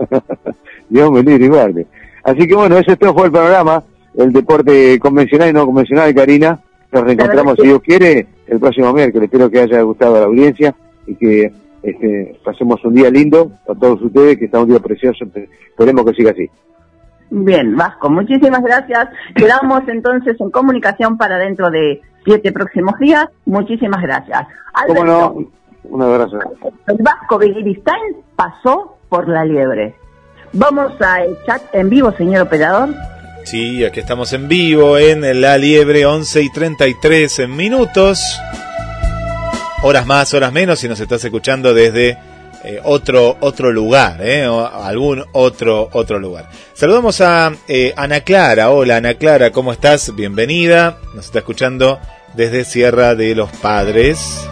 Dios me libre igual. Así que bueno, ese todo fue el panorama, el deporte convencional y no convencional, Karina. Nos reencontramos, si Dios quiere, el próximo miércoles. Espero que haya gustado a la audiencia y que este, pasemos un día lindo a todos ustedes, que está un día precioso. Esperemos que siga así. Bien, Vasco, muchísimas gracias. Quedamos entonces en comunicación para dentro de siete próximos días. Muchísimas gracias. ¿Cómo no? Un abrazo. El Vasco Begiristain pasó por la liebre. Vamos al chat en vivo, señor operador. Sí, aquí estamos en vivo en La Liebre, 11 y 33 minutos. Horas más, horas menos, si nos estás escuchando desde eh, otro, otro lugar, eh, o algún otro, otro lugar. Saludamos a eh, Ana Clara. Hola Ana Clara, ¿cómo estás? Bienvenida. Nos está escuchando desde Sierra de los Padres.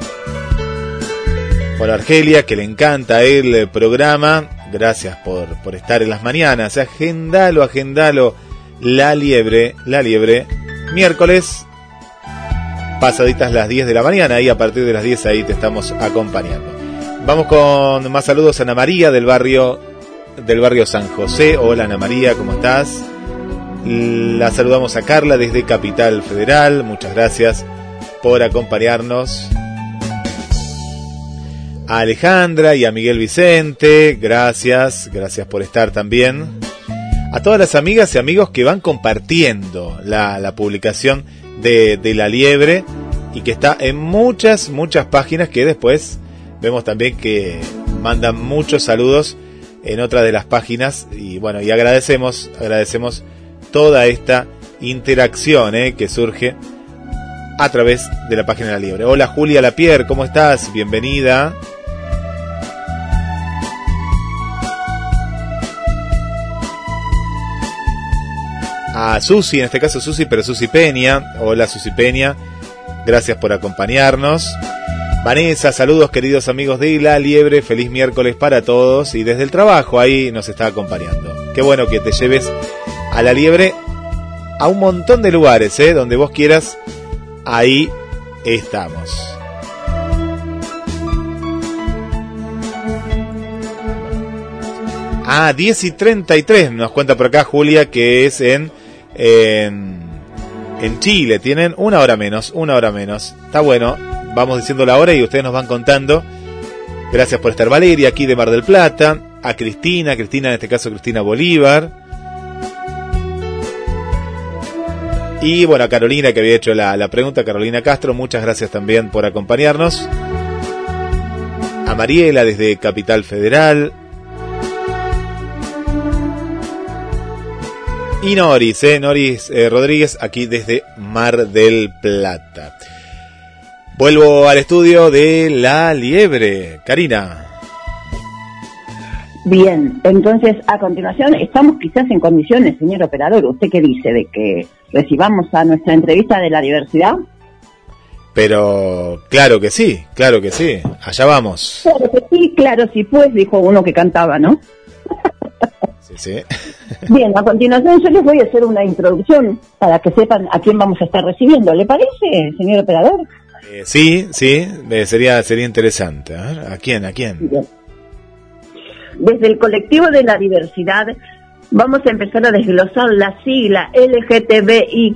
Hola Argelia, que le encanta el programa. Gracias por, por estar en las mañanas. Agendalo, agendalo. La liebre, la liebre. Miércoles, pasaditas las 10 de la mañana y a partir de las 10 ahí te estamos acompañando. Vamos con más saludos a Ana María del barrio del barrio San José. Hola Ana María, ¿cómo estás? La saludamos a Carla desde Capital Federal. Muchas gracias por acompañarnos. A Alejandra y a Miguel Vicente, gracias, gracias por estar también. A todas las amigas y amigos que van compartiendo la, publicación de, de La Liebre y que está en muchas, muchas páginas que después vemos también que mandan muchos saludos en otra de las páginas y bueno, y agradecemos, agradecemos toda esta interacción ¿eh? que surge a través de la página de la Liebre. Hola Julia Lapierre, ¿cómo estás? Bienvenida. A Susi, en este caso Susi, pero Susi Peña. Hola Susi Peña, gracias por acompañarnos. Vanessa, saludos queridos amigos de La Liebre, feliz miércoles para todos y desde el trabajo ahí nos está acompañando. Qué bueno que te lleves a La Liebre a un montón de lugares, ¿eh? donde vos quieras, ahí estamos. Ah, 10 y 33 nos cuenta por acá Julia que es en, en, Chile. Tienen una hora menos, una hora menos. Está bueno, vamos diciendo la hora y ustedes nos van contando. Gracias por estar Valeria, aquí de Mar del Plata. A Cristina, Cristina en este caso Cristina Bolívar. Y bueno, a Carolina que había hecho la, la pregunta, Carolina Castro, muchas gracias también por acompañarnos. A Mariela desde Capital Federal. Y Noris, eh, Noris eh, Rodríguez, aquí desde Mar del Plata. Vuelvo al estudio de La Liebre. Karina. Bien, entonces a continuación estamos quizás en condiciones, señor operador, ¿usted qué dice de que recibamos a nuestra entrevista de la diversidad? Pero claro que sí, claro que sí, allá vamos. Claro que sí, claro, sí pues, dijo uno que cantaba, ¿no? Sí, sí. Bien, a continuación yo les voy a hacer una introducción para que sepan a quién vamos a estar recibiendo. ¿Le parece, señor operador? Eh, sí, sí, eh, sería, sería interesante. A, ver, ¿a quién? ¿A quién? Bien. Desde el colectivo de la diversidad vamos a empezar a desglosar la sigla LGTBIQBN+.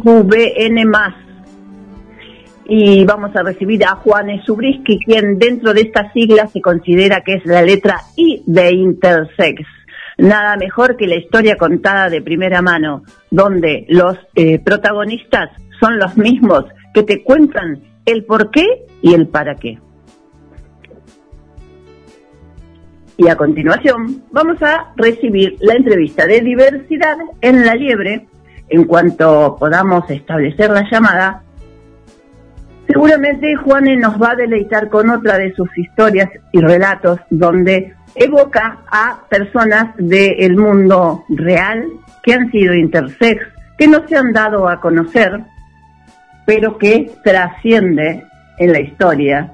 Y vamos a recibir a Juanes Subriski, quien dentro de esta sigla se considera que es la letra I de Intersex. Nada mejor que la historia contada de primera mano, donde los eh, protagonistas son los mismos que te cuentan el por qué y el para qué. Y a continuación vamos a recibir la entrevista de diversidad en la liebre. En cuanto podamos establecer la llamada, seguramente Juane nos va a deleitar con otra de sus historias y relatos donde evoca a personas del mundo real que han sido intersex, que no se han dado a conocer, pero que trasciende en la historia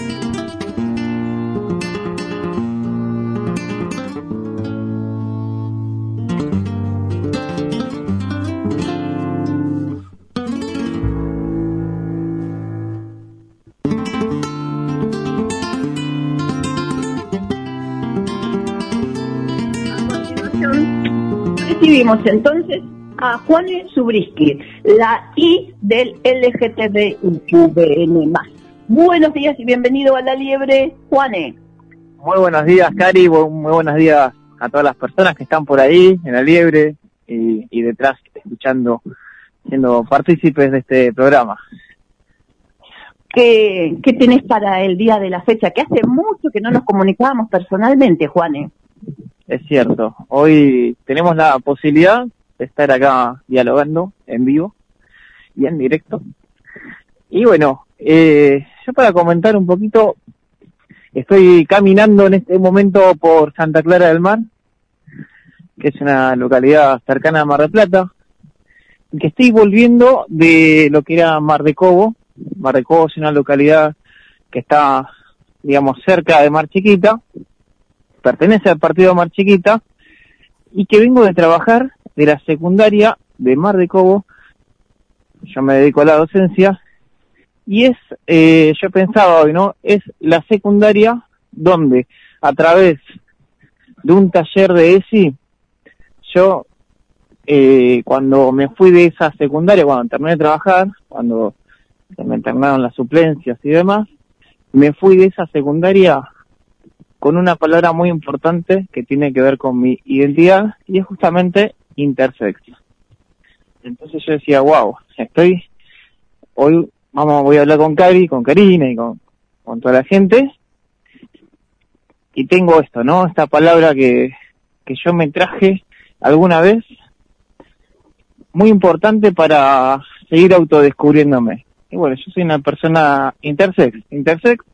Entonces a Juane Subriski, la I del LGTBIQBN+. Buenos días y bienvenido a La Liebre, Juane. Muy buenos días, Cari, muy buenos días a todas las personas que están por ahí en La Liebre y, y detrás escuchando, siendo partícipes de este programa. ¿Qué, ¿Qué tenés para el día de la fecha? Que hace mucho que no nos comunicábamos personalmente, Juane. Es cierto. Hoy tenemos la posibilidad de estar acá dialogando en vivo y en directo. Y bueno, eh, yo para comentar un poquito, estoy caminando en este momento por Santa Clara del Mar, que es una localidad cercana a Mar del Plata, y que estoy volviendo de lo que era Mar de Cobo. Mar de Cobo es una localidad que está, digamos, cerca de Mar Chiquita, pertenece al partido Mar Chiquita y que vengo de trabajar de la secundaria de Mar de Cobo. Yo me dedico a la docencia y es, eh, yo pensaba hoy, ¿no? Es la secundaria donde a través de un taller de ESI yo eh, cuando me fui de esa secundaria, cuando terminé de trabajar, cuando me internaron las suplencias y demás, me fui de esa secundaria con una palabra muy importante que tiene que ver con mi identidad y es justamente intersex. Entonces yo decía, wow, estoy, hoy vamos, voy a hablar con Cari, con Karina y con, con toda la gente y tengo esto, ¿no? Esta palabra que, que yo me traje alguna vez, muy importante para seguir autodescubriéndome. Y bueno, yo soy una persona intersex, intersex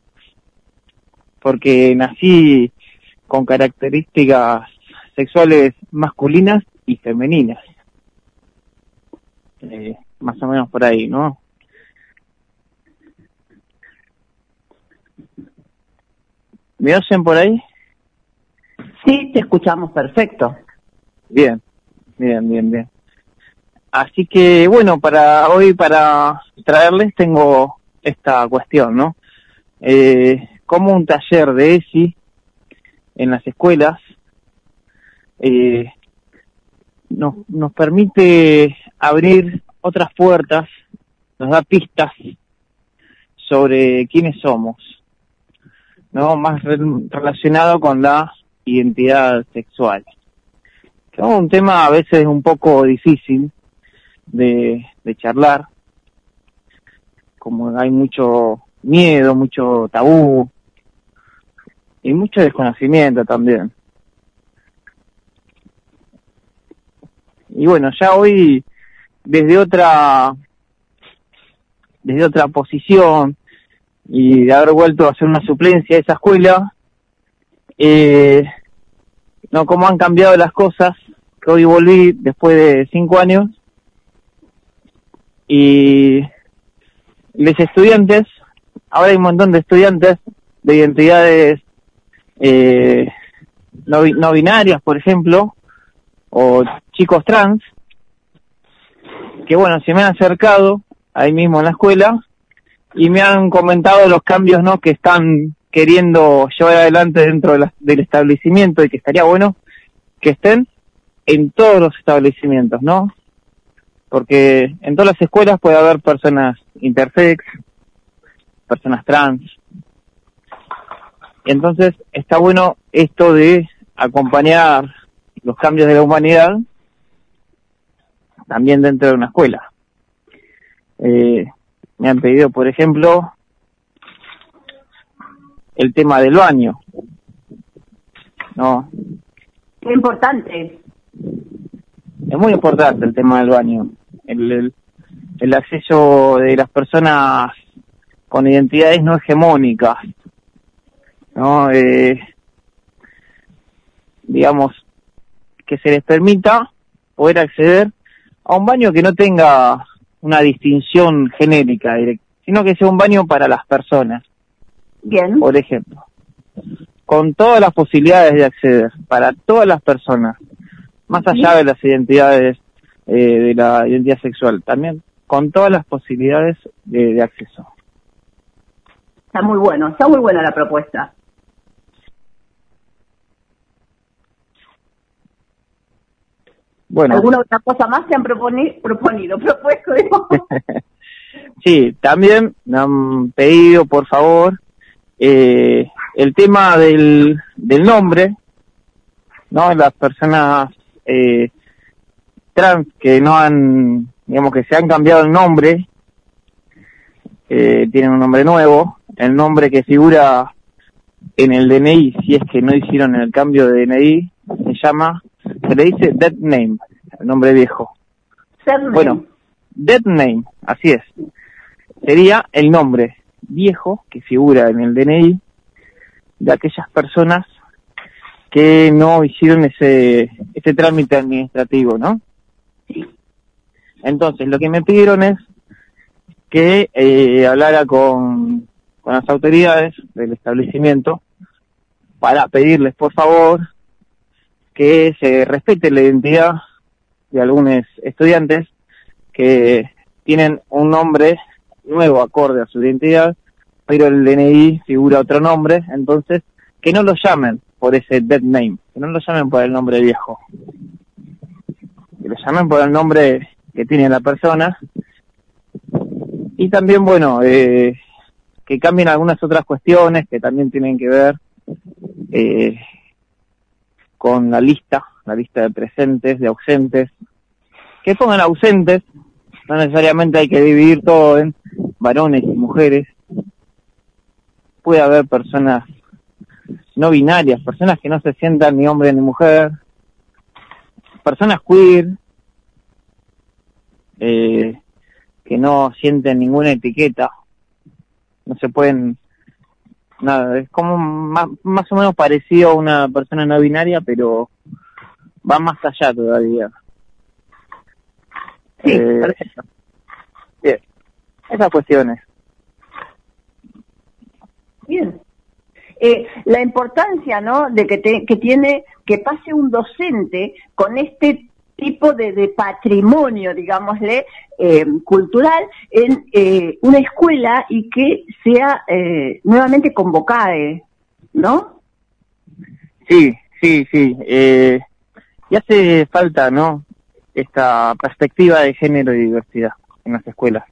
porque nací con características sexuales masculinas y femeninas. Eh, más o menos por ahí, ¿no? ¿Me oyen por ahí? Sí, te escuchamos perfecto. Bien, bien, bien, bien. Así que bueno, para hoy, para traerles, tengo esta cuestión, ¿no? Eh, como un taller de ESI en las escuelas eh, nos, nos permite abrir otras puertas, nos da pistas sobre quiénes somos, ¿no? Más relacionado con la identidad sexual. Es un tema a veces un poco difícil de charlar, como hay mucho miedo, mucho tabú y mucho desconocimiento también. Y bueno, ya hoy desde otra desde otra posición y de haber vuelto a hacer una suplencia a esa escuela, eh, no como han cambiado las cosas, que hoy volví después de cinco años y los estudiantes, ahora hay un montón de estudiantes de identidades eh, no, no binarias, por ejemplo, o chicos trans, que bueno, se me han acercado ahí mismo en la escuela y me han comentado los cambios ¿no? que están queriendo llevar adelante dentro del establecimiento y que estaría bueno que estén en todos los establecimientos, ¿no? Porque en todas las escuelas puede haber personas intersex, personas trans. Entonces está bueno esto de acompañar los cambios de la humanidad también dentro de una escuela. Eh, me han pedido, por ejemplo, el tema del baño. No, Qué importante. es muy importante el tema del baño. El, el, el acceso de las personas con identidades no hegemónicas. ¿No? Eh, digamos, que se les permita poder acceder a un baño que no tenga una distinción genérica, sino que sea un baño para las personas. Bien. Por ejemplo, con todas las posibilidades de acceder para todas las personas, más allá de las identidades eh, de la identidad sexual, también con todas las posibilidades de, de acceso. Está muy bueno, está muy buena la propuesta. Bueno, ¿Alguna otra cosa más se han proponi- proponido? Propuesto, sí, también me han pedido, por favor, eh, el tema del, del nombre, ¿no? Las personas eh, trans que no han, digamos que se han cambiado el nombre, eh, tienen un nombre nuevo, el nombre que figura en el DNI, si es que no hicieron el cambio de DNI, se llama, se le dice dead name, el nombre viejo. Surname. Bueno, dead name, así es. Sería el nombre viejo que figura en el DNI de aquellas personas que no hicieron ese, ese trámite administrativo, ¿no? Entonces, lo que me pidieron es que eh, hablara con, con las autoridades del establecimiento para pedirles, por favor, que se respete la identidad de algunos estudiantes que tienen un nombre nuevo acorde a su identidad, pero el DNI figura otro nombre, entonces que no lo llamen por ese dead name, que no lo llamen por el nombre viejo. que le llamen por el nombre que tiene la persona. Y también, bueno, eh, que cambien algunas otras cuestiones que también tienen que ver eh, con la lista, la lista de presentes, de ausentes, que pongan ausentes, no necesariamente hay que dividir todo en varones y mujeres, puede haber personas no binarias, personas que no se sientan ni hombre ni mujer, personas queer, eh, que no sienten ninguna etiqueta, no se pueden, nada, es como más, más o menos parecido a una persona no binaria, pero va más allá todavía. Sí, Eh, perfecto. bien, esas cuestiones. Bien. Eh, la importancia, ¿no?, de que, te- que tiene que pase un docente con este tipo de, de patrimonio, digámosle, eh, cultural en eh, una escuela y que sea eh, nuevamente convocada, ¿no? Sí, sí, sí. Eh, y hace falta, ¿no? Esta perspectiva de género y diversidad en las escuelas.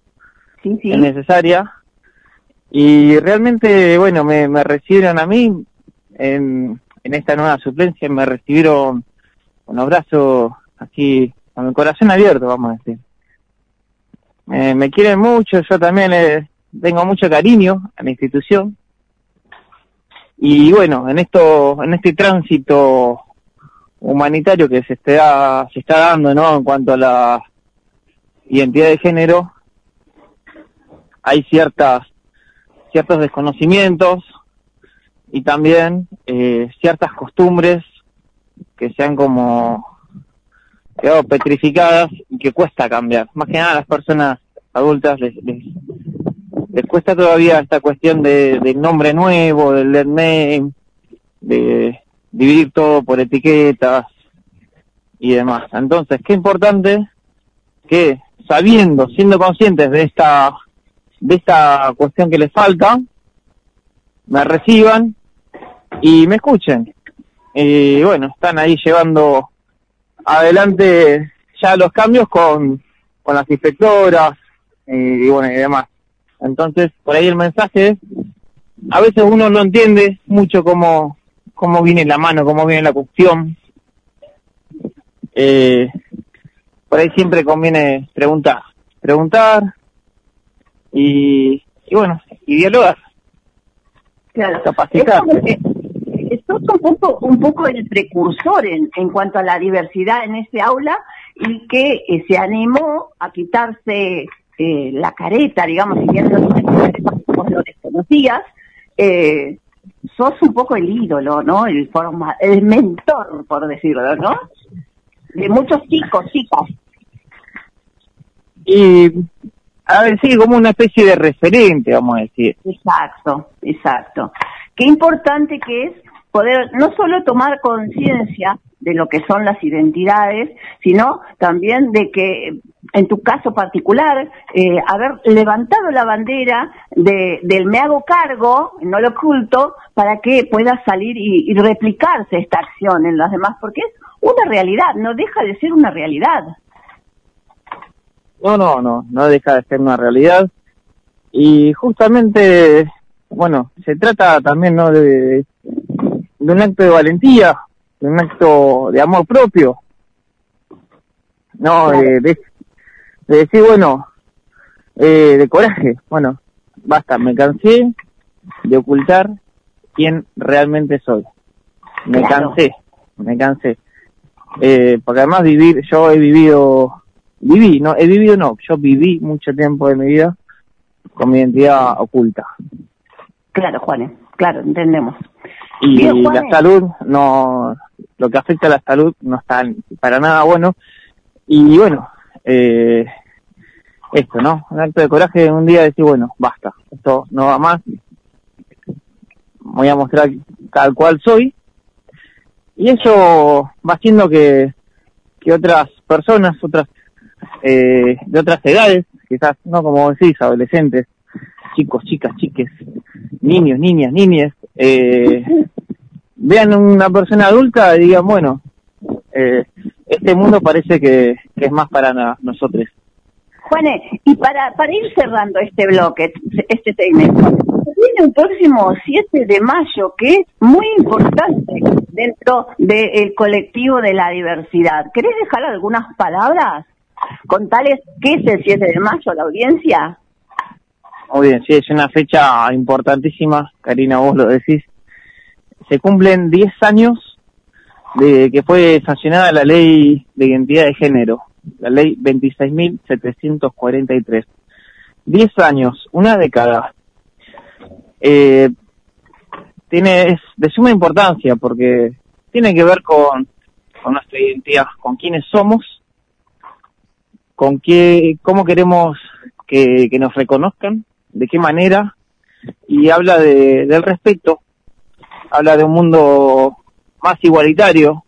Sí, sí. Es necesaria. Y realmente, bueno, me, me recibieron a mí en, en esta nueva suplencia, me recibieron con los brazos así, con el corazón abierto, vamos a decir. Me quieren mucho, yo también eh, tengo mucho cariño a la institución. Y bueno, en esto, en este tránsito humanitario que se está, se está dando, ¿no? En cuanto a la identidad de género, hay ciertas, ciertos desconocimientos y también eh, ciertas costumbres que se han como quedado petrificadas y que cuesta cambiar. Más que nada a las personas adultas les, les, les cuesta todavía esta cuestión de, del nombre nuevo, del name, de dividir todo por etiquetas y demás. Entonces, qué importante que sabiendo, siendo conscientes de esta de esta cuestión que les falta, me reciban y me escuchen. Y bueno, están ahí llevando adelante ya los cambios con, con las inspectoras y, y bueno, y demás. Entonces, por ahí el mensaje es, a veces uno no entiende mucho cómo, cómo viene la mano, cómo viene la cuestión. Eh, por ahí siempre conviene preguntar, preguntar y, y bueno, y dialogar, Claro. que sos un poco, un poco el precursor en, en cuanto a la diversidad en ese aula y que eh, se animó a quitarse eh, la careta, digamos, si bien vos lo desconocías, eh, sos un poco el ídolo, ¿no? El, forma, el mentor, por decirlo, ¿no? De muchos chicos, chicas. Y, a ver, sí, como una especie de referente, vamos a decir. Exacto, exacto. Qué importante que es poder no solo tomar conciencia de lo que son las identidades, sino también de que, en tu caso particular, eh, haber levantado la bandera de, del me hago cargo, no lo oculto, para que pueda salir y, y replicarse esta acción en los demás, porque es una realidad, no deja de ser una realidad. No, no, no, no deja de ser una realidad. Y justamente, bueno, se trata también, ¿no?, de, de un acto de valentía, de un acto de amor propio. No, de, de, de decir, bueno, eh, de coraje, bueno, basta, me cansé de ocultar quién realmente soy. Me Claro. cansé, me cansé. Eh, porque además vivir, yo he vivido, viví, no, he vivido no, yo viví mucho tiempo de mi vida con mi identidad oculta. Claro, Juanes, claro, entendemos. Y la salud, no, lo que afecta a la salud no está para nada bueno. Y bueno, eh, esto, ¿no? Un acto de coraje de un día decir, bueno, basta, esto no va más. Voy a mostrar tal cual soy. Y eso va haciendo que, que otras personas, otras, eh, de otras edades, quizás, no como decís, adolescentes, chicos, chicas, chiques, niños, niñas, niñas, eh, vean una persona adulta y digan, bueno, eh, este mundo parece que, es más para nosotros. Juane, y para, para ir cerrando este bloque, este segmento, viene un próximo 7 de mayo que es muy importante dentro del colectivo de la diversidad. ¿Querés dejar algunas palabras? Contales qué es el 7 de mayo la audiencia. Muy bien, sí, es una fecha importantísima, Karina, vos lo decís. Se cumplen 10 años de que fue sancionada la ley de identidad de género, la ley 26.743. 10 años, una década. Eh, tiene, es de suma importancia porque tiene que ver con, con nuestra identidad, con quiénes somos, con qué, cómo queremos que, que nos reconozcan, de qué manera, y habla de, del respeto, habla de un mundo más igualitario,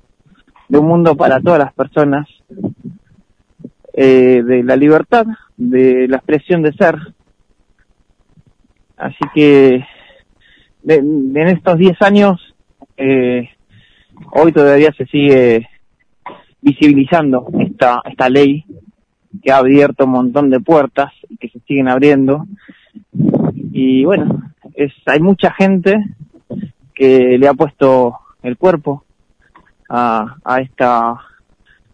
de un mundo para todas las personas, eh, de la libertad, de la expresión de ser. Así que de- en estos 10 años, eh, hoy todavía se sigue visibilizando esta, esta ley que ha abierto un montón de puertas y que se siguen abriendo. Y bueno, es, hay mucha gente que le ha puesto el cuerpo a, a esta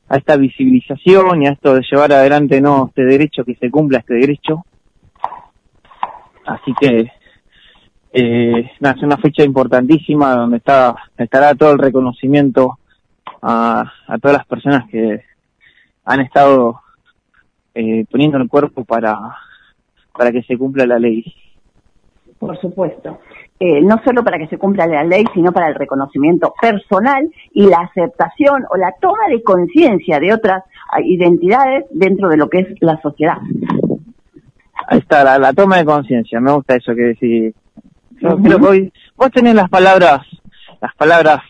a esta visibilización y a esto de llevar adelante no este derecho que se cumpla este derecho. Así que eh, es una fecha importantísima donde está estará todo el reconocimiento a, a todas las personas que han estado eh, poniendo el cuerpo para para que se cumpla la ley Por supuesto. Eh, no solo para que se cumpla la ley, sino para el reconocimiento personal y la aceptación o la toma de conciencia de otras ah, identidades dentro de lo que es la sociedad. Ahí está, la, la toma de conciencia, me gusta eso que decís. Yo Ujú. creo que hoy, vos tenés las palabras, las palabras,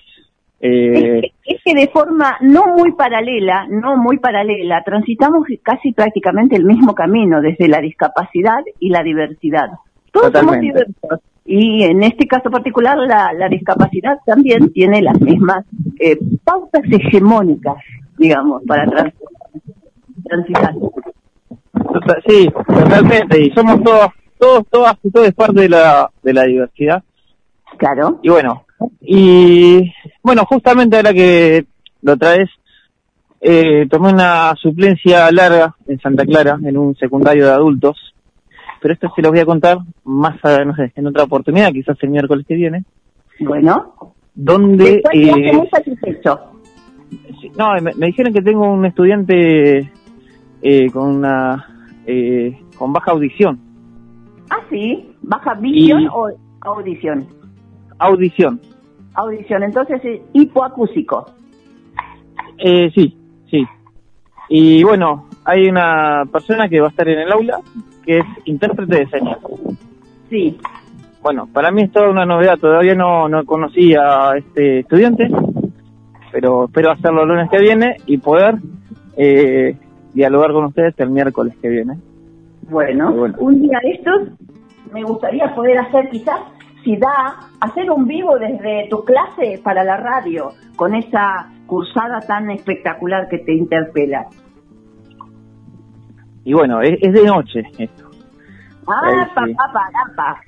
Es eh, que, es que de forma no muy paralela, no muy paralela, transitamos casi prácticamente el mismo camino desde la discapacidad y la diversidad. Todos somos diversos. Y en este caso particular, la, la discapacidad también tiene las mismas eh, pautas hegemónicas, digamos, para trans- transitar. sí, totalmente, y somos todos, todos, todas y todos parte de la, de la diversidad. Claro. Y bueno, y bueno, justamente ahora que lo traes, eh, tomé una suplencia larga en Santa Clara, en un secundario de adultos, pero esto se los voy a contar más, a- no sé, en otra oportunidad, quizás el miércoles que viene, Bueno, donde... eh, muy satisfecho. No, me, me dijeron que tengo un estudiante eh, con una eh, con baja audición. Ah, sí, baja visión Y- o audición. Audición. Audición, entonces es hipoacúsico. Eh, sí, sí. Y bueno, hay una persona que va a estar en el aula que es intérprete de señas. Sí. Bueno, para mí es toda una novedad. Todavía no, no conocí a este estudiante, pero espero hacerlo el lunes que viene y poder eh, dialogar con ustedes el miércoles que viene. Bueno, Bueno. un día de estos me gustaría poder hacer quizás, si da, hacer un vivo desde tu clase para la radio, con esa cursada tan espectacular que te interpela. Y bueno, es, es de noche esto. Ah, sí. papá, parapa.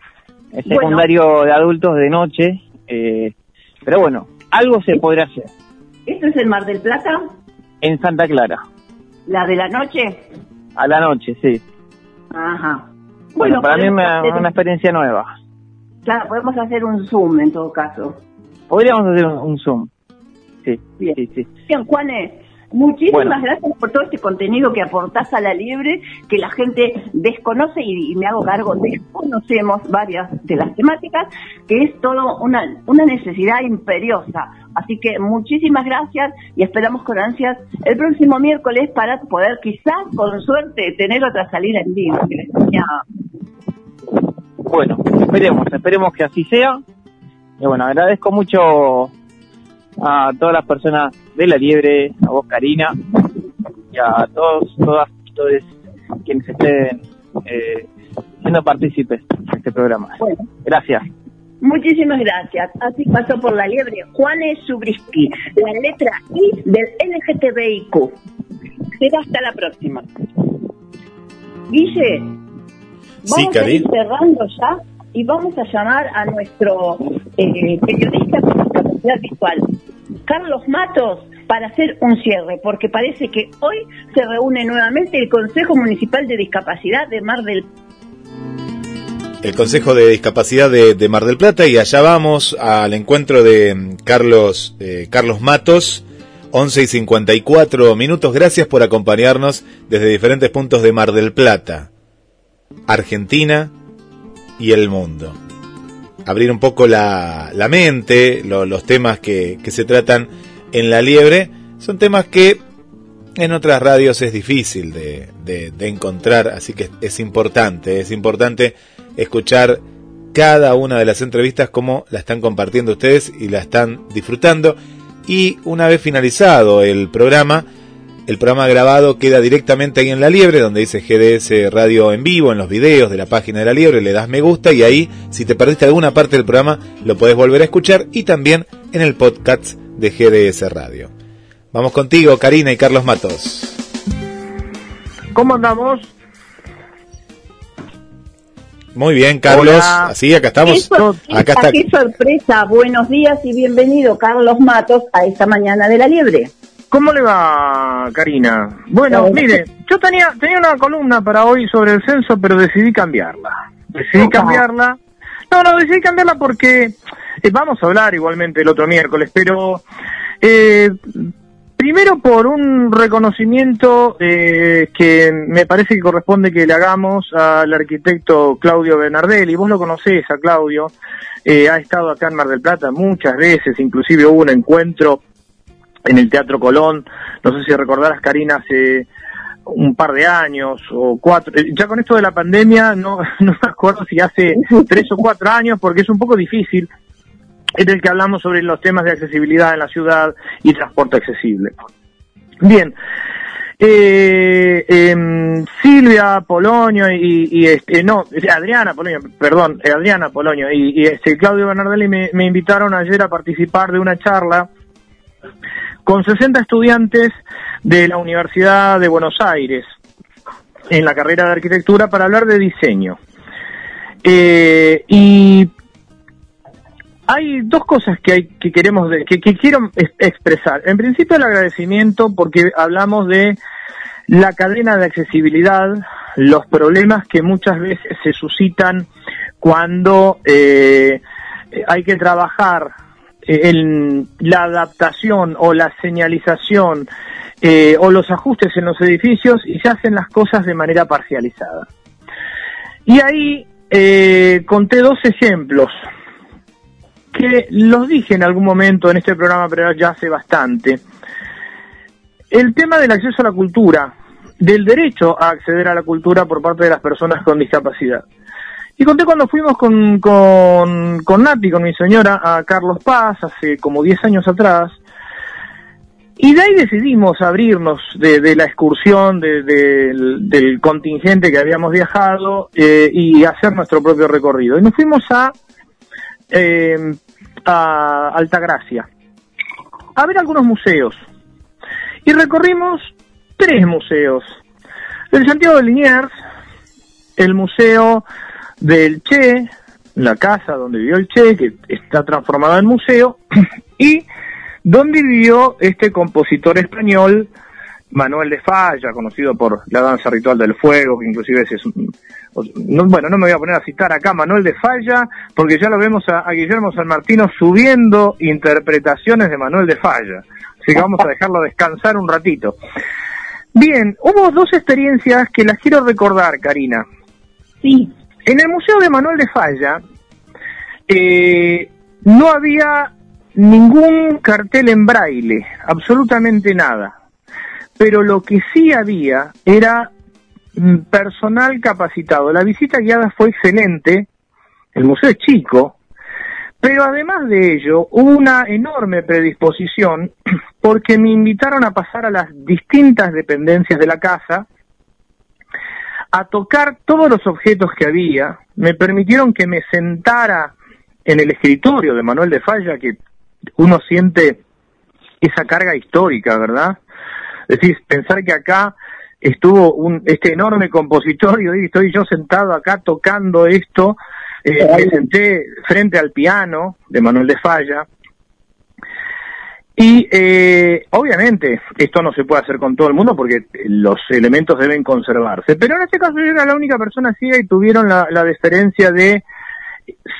Es Bueno. secundario de adultos de noche, eh, pero bueno, algo se podrá hacer. ¿Esto es el Mar del Plata? En Santa Clara, ¿La de la noche? a la noche, sí. Ajá. Bueno, para mí es una experiencia nueva. Claro, podemos hacer un Zoom en todo caso. Podríamos hacer un, un Zoom. Sí, Bien. sí, sí. Bien, Juanes, muchísimas Bueno. gracias por todo este contenido que aportás a la libre, que la gente desconoce y, y me hago cargo, desconocemos varias de las temáticas, que es todo una, una necesidad imperiosa. Así que muchísimas gracias y esperamos con ansias el próximo miércoles para poder quizás, con suerte, tener otra salida en vivo. Bueno, esperemos, esperemos que así sea. Y bueno, agradezco mucho a todas las personas de La Liebre, a vos Karina, y a todos, todas, todos quienes estén eh, siendo partícipes de este programa. Bueno, Gracias. Muchísimas gracias. Así pasó por la liebre Juan Subrisky, la letra I del LGTBIQ. Será hasta la próxima. Guille, vamos a ir cerrando ya y vamos a llamar a nuestro eh, periodista con discapacidad visual, Carlos Matos, para hacer un cierre, porque parece que hoy se reúne nuevamente el Consejo Municipal de Discapacidad de Mar del el Consejo de Discapacidad de, Mar del Plata y allá vamos al encuentro de mm, Carlos, eh, Carlos Matos, 11 y 54 minutos. Gracias por acompañarnos desde diferentes puntos de Mar del Plata, Argentina y el mundo. Abrir un poco la, mente, los temas que, se tratan en la liebre, son temas que en otras radios es difícil de, de encontrar, así que es importante, es importante escuchar cada una de las entrevistas como la están compartiendo ustedes y la están disfrutando. Y una vez finalizado el programa, el programa grabado queda directamente ahí en La Liebre, donde dice GDS Radio en vivo, en los videos de la página de La Liebre, le das me gusta y ahí, si te perdiste alguna parte del programa, lo puedes volver a escuchar y también en el podcast de GDS Radio. Vamos contigo, Karina y Carlos Matos. ¿Cómo andamos? Muy bien, Carlos. Así, acá estamos. acá está. Qué sorpresa. Buenos días y bienvenido, Carlos Matos, a esta mañana de la liebre. ¿Cómo le va, Karina? Bueno, mire, yo tenía, tenía una columna para hoy sobre el censo, pero decidí cambiarla. Decidí cambiarla. No, no, decidí cambiarla porque eh, vamos a hablar igualmente el otro miércoles, pero eh, Primero por un reconocimiento eh, que me parece que corresponde que le hagamos al arquitecto Claudio Bernardelli. Vos lo conocés a Claudio, eh, ha estado acá en Mar del Plata muchas veces, inclusive hubo un encuentro en el Teatro Colón, no sé si recordarás Karina hace un par de años o cuatro, eh, ya con esto de la pandemia no, no me acuerdo si hace tres o cuatro años porque es un poco difícil en el que hablamos sobre los temas de accesibilidad en la ciudad y transporte accesible. Bien, eh, em, Silvia Polonio y, este, no, Adriana Polonio, perdón, eh, Adriana Polonio y, este Claudio Bernardelli me, invitaron ayer a participar de una charla con 60 estudiantes de la Universidad de Buenos Aires en la carrera de arquitectura para hablar de diseño. Eh, y hay dos cosas que hay que queremos que, quiero expresar. En principio el agradecimiento porque hablamos de la cadena de accesibilidad, los problemas que muchas veces se suscitan cuando eh, hay que trabajar en la adaptación o la señalización eh, o los ajustes en los edificios y se hacen las cosas de manera parcializada. Y ahí eh, conté dos ejemplos que los dije en algún momento en este programa, pero ya hace bastante. El tema del acceso a la cultura, del derecho a acceder a la cultura por parte de las personas con discapacidad. Y conté cuando fuimos con, con, con Nati, con mi señora, a Carlos Paz, hace como 10 años atrás, y de ahí decidimos abrirnos de, la excursión del, contingente que habíamos viajado eh, y hacer nuestro propio recorrido. Y nos fuimos a eh, a Altagracia a ver algunos museos. Y recorrimos tres museos. El Santiago de Liniers, el Museo del Che, la casa donde vivió el Che, que está transformada en museo, y donde vivió este compositor español, Manuel de Falla, conocido por la danza ritual del fuego, que inclusive es un, bueno, no me voy a poner a citar acá Manuel de Falla, porque ya lo vemos a, Guillermo San Martino subiendo interpretaciones de Manuel de Falla. Así que vamos a dejarlo descansar un ratito. Bien, hubo dos experiencias que las quiero recordar, Karina. Sí. En el Museo de Manuel de Falla eh, no había ningún cartel en braille, absolutamente nada. Pero lo que sí había era Mm, personal capacitado. La visita guiada fue excelente, el museo es chico, pero además de ello hubo una enorme predisposición porque me invitaron a pasar a las distintas dependencias de la casa, a tocar todos los objetos que había, me permitieron que me sentara en el escritorio de Manuel de Falla que uno siente esa carga histórica, ¿verdad? Es decir, pensar que acá estuvo un, este enorme compositor y hoy estoy yo sentado acá tocando esto, eh, me senté frente al piano de Manuel de Falla. Y eh, obviamente esto no se puede hacer con todo el mundo porque los elementos deben conservarse, pero en este caso yo era la única persona ciega y tuvieron la, la deferencia de,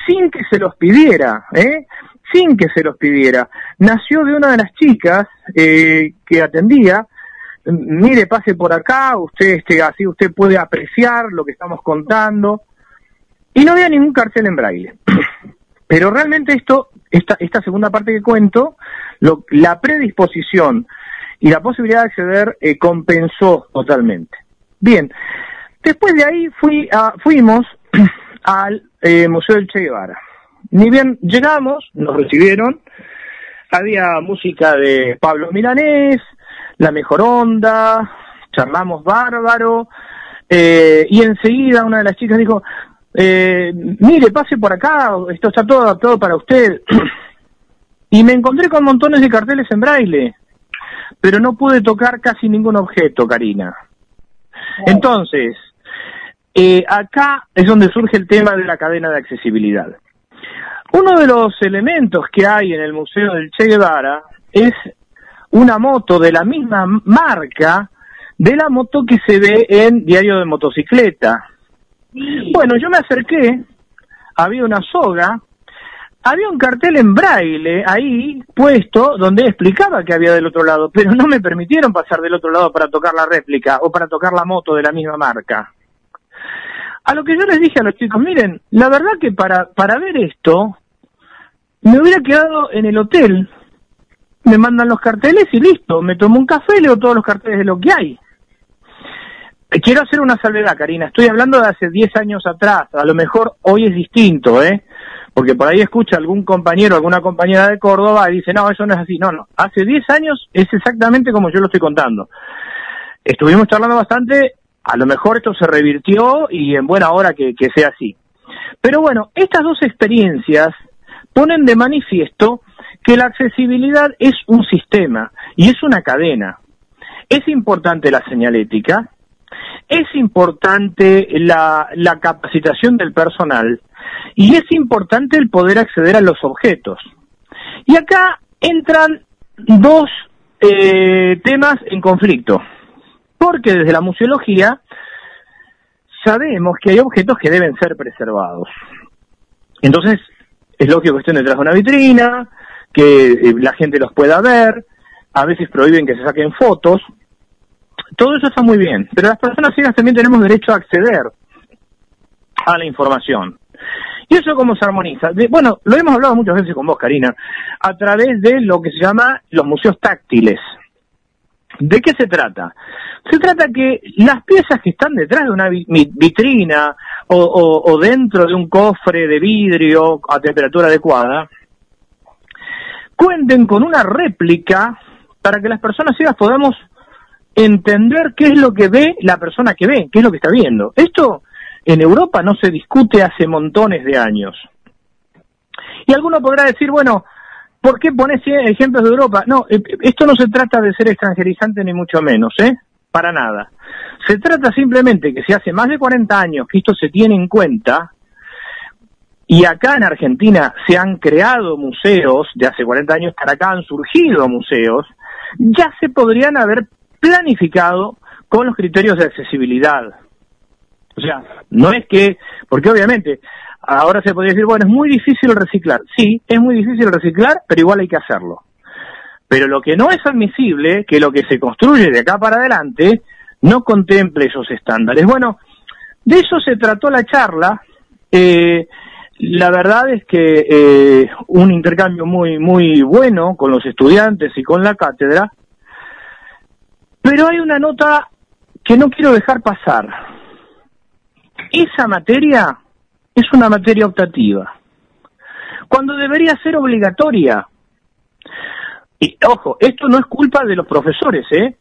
sin que se los pidiera, ¿eh? sin que se los pidiera, nació de una de las chicas eh, que atendía, mire, pase por acá, usted este, así usted puede apreciar lo que estamos contando. Y no había ningún cartel en braille. Pero realmente esto, esta, esta segunda parte que cuento, la predisposición y la posibilidad de acceder eh, compensó totalmente. Bien, después de ahí fui a, fuimos al eh, Museo del Che Guevara. Ni bien llegamos, nos recibieron, había música de Pablo Milanés, La Mejor Onda, charlamos bárbaro, eh, y enseguida una de las chicas dijo, eh, mire, pase por acá, esto está todo adaptado para usted. y me encontré con montones de carteles en braille, pero no pude tocar casi ningún objeto, Karina. Entonces, eh, acá es donde surge el tema de la cadena de accesibilidad. Uno de los elementos que hay en el Museo del Che Guevara es una moto de la misma marca de la moto que se ve en Diario de Motocicleta. Bueno, yo me acerqué, había una soga, había un cartel en braille ahí puesto donde explicaba que había del otro lado, pero no me permitieron pasar del otro lado para tocar la réplica o para tocar la moto de la misma marca. A lo que yo les dije a los chicos, miren, la verdad que para, para ver esto, me hubiera quedado en el hotel, me mandan los carteles y listo, me tomo un café y leo todos los carteles de lo que hay. Quiero hacer una salvedad, Karina. Estoy hablando de hace 10 años atrás. A lo mejor hoy es distinto, ¿eh? Porque por ahí escucha algún compañero, alguna compañera de Córdoba y dice, no, eso no es así. No, no. Hace 10 años es exactamente como yo lo estoy contando. Estuvimos charlando bastante. A lo mejor esto se revirtió y en buena hora que, que sea así. Pero bueno, estas dos experiencias ponen de manifiesto que la accesibilidad es un sistema y es una cadena. Es importante la señalética, es importante la, la capacitación del personal y es importante el poder acceder a los objetos. Y acá entran dos eh, temas en conflicto, porque desde la museología sabemos que hay objetos que deben ser preservados. Entonces, es lógico que estén detrás de una vitrina, que eh, la gente los pueda ver, a veces prohíben que se saquen fotos, todo eso está muy bien, pero las personas ciegas también tenemos derecho a acceder a la información. ¿Y eso cómo se armoniza? De, bueno, lo hemos hablado muchas veces con vos, Karina, a través de lo que se llama los museos táctiles. ¿De qué se trata? Se trata que las piezas que están detrás de una vitrina o, o, o dentro de un cofre de vidrio a temperatura adecuada, cuenten con una réplica para que las personas ciegas podamos entender qué es lo que ve la persona que ve, qué es lo que está viendo. Esto en Europa no se discute hace montones de años. Y alguno podrá decir, bueno, ¿por qué pones ejemplos de Europa? No, eh, esto no se trata de ser extranjerizante ni mucho menos, ¿eh? Para nada. Se trata simplemente que si hace más de 40 años que esto se tiene en cuenta, y acá en Argentina se han creado museos, de hace 40 años para acá han surgido museos, ya se podrían haber planificado con los criterios de accesibilidad. O sea, no es que, porque obviamente, ahora se podría decir, bueno, es muy difícil reciclar. Sí, es muy difícil reciclar, pero igual hay que hacerlo. Pero lo que no es admisible, que lo que se construye de acá para adelante, no contemple esos estándares. Bueno, de eso se trató la charla. Eh, la verdad es que eh, un intercambio muy muy bueno con los estudiantes y con la cátedra, pero hay una nota que no quiero dejar pasar. Esa materia es una materia optativa, cuando debería ser obligatoria. Y ojo, esto no es culpa de los profesores, ¿eh?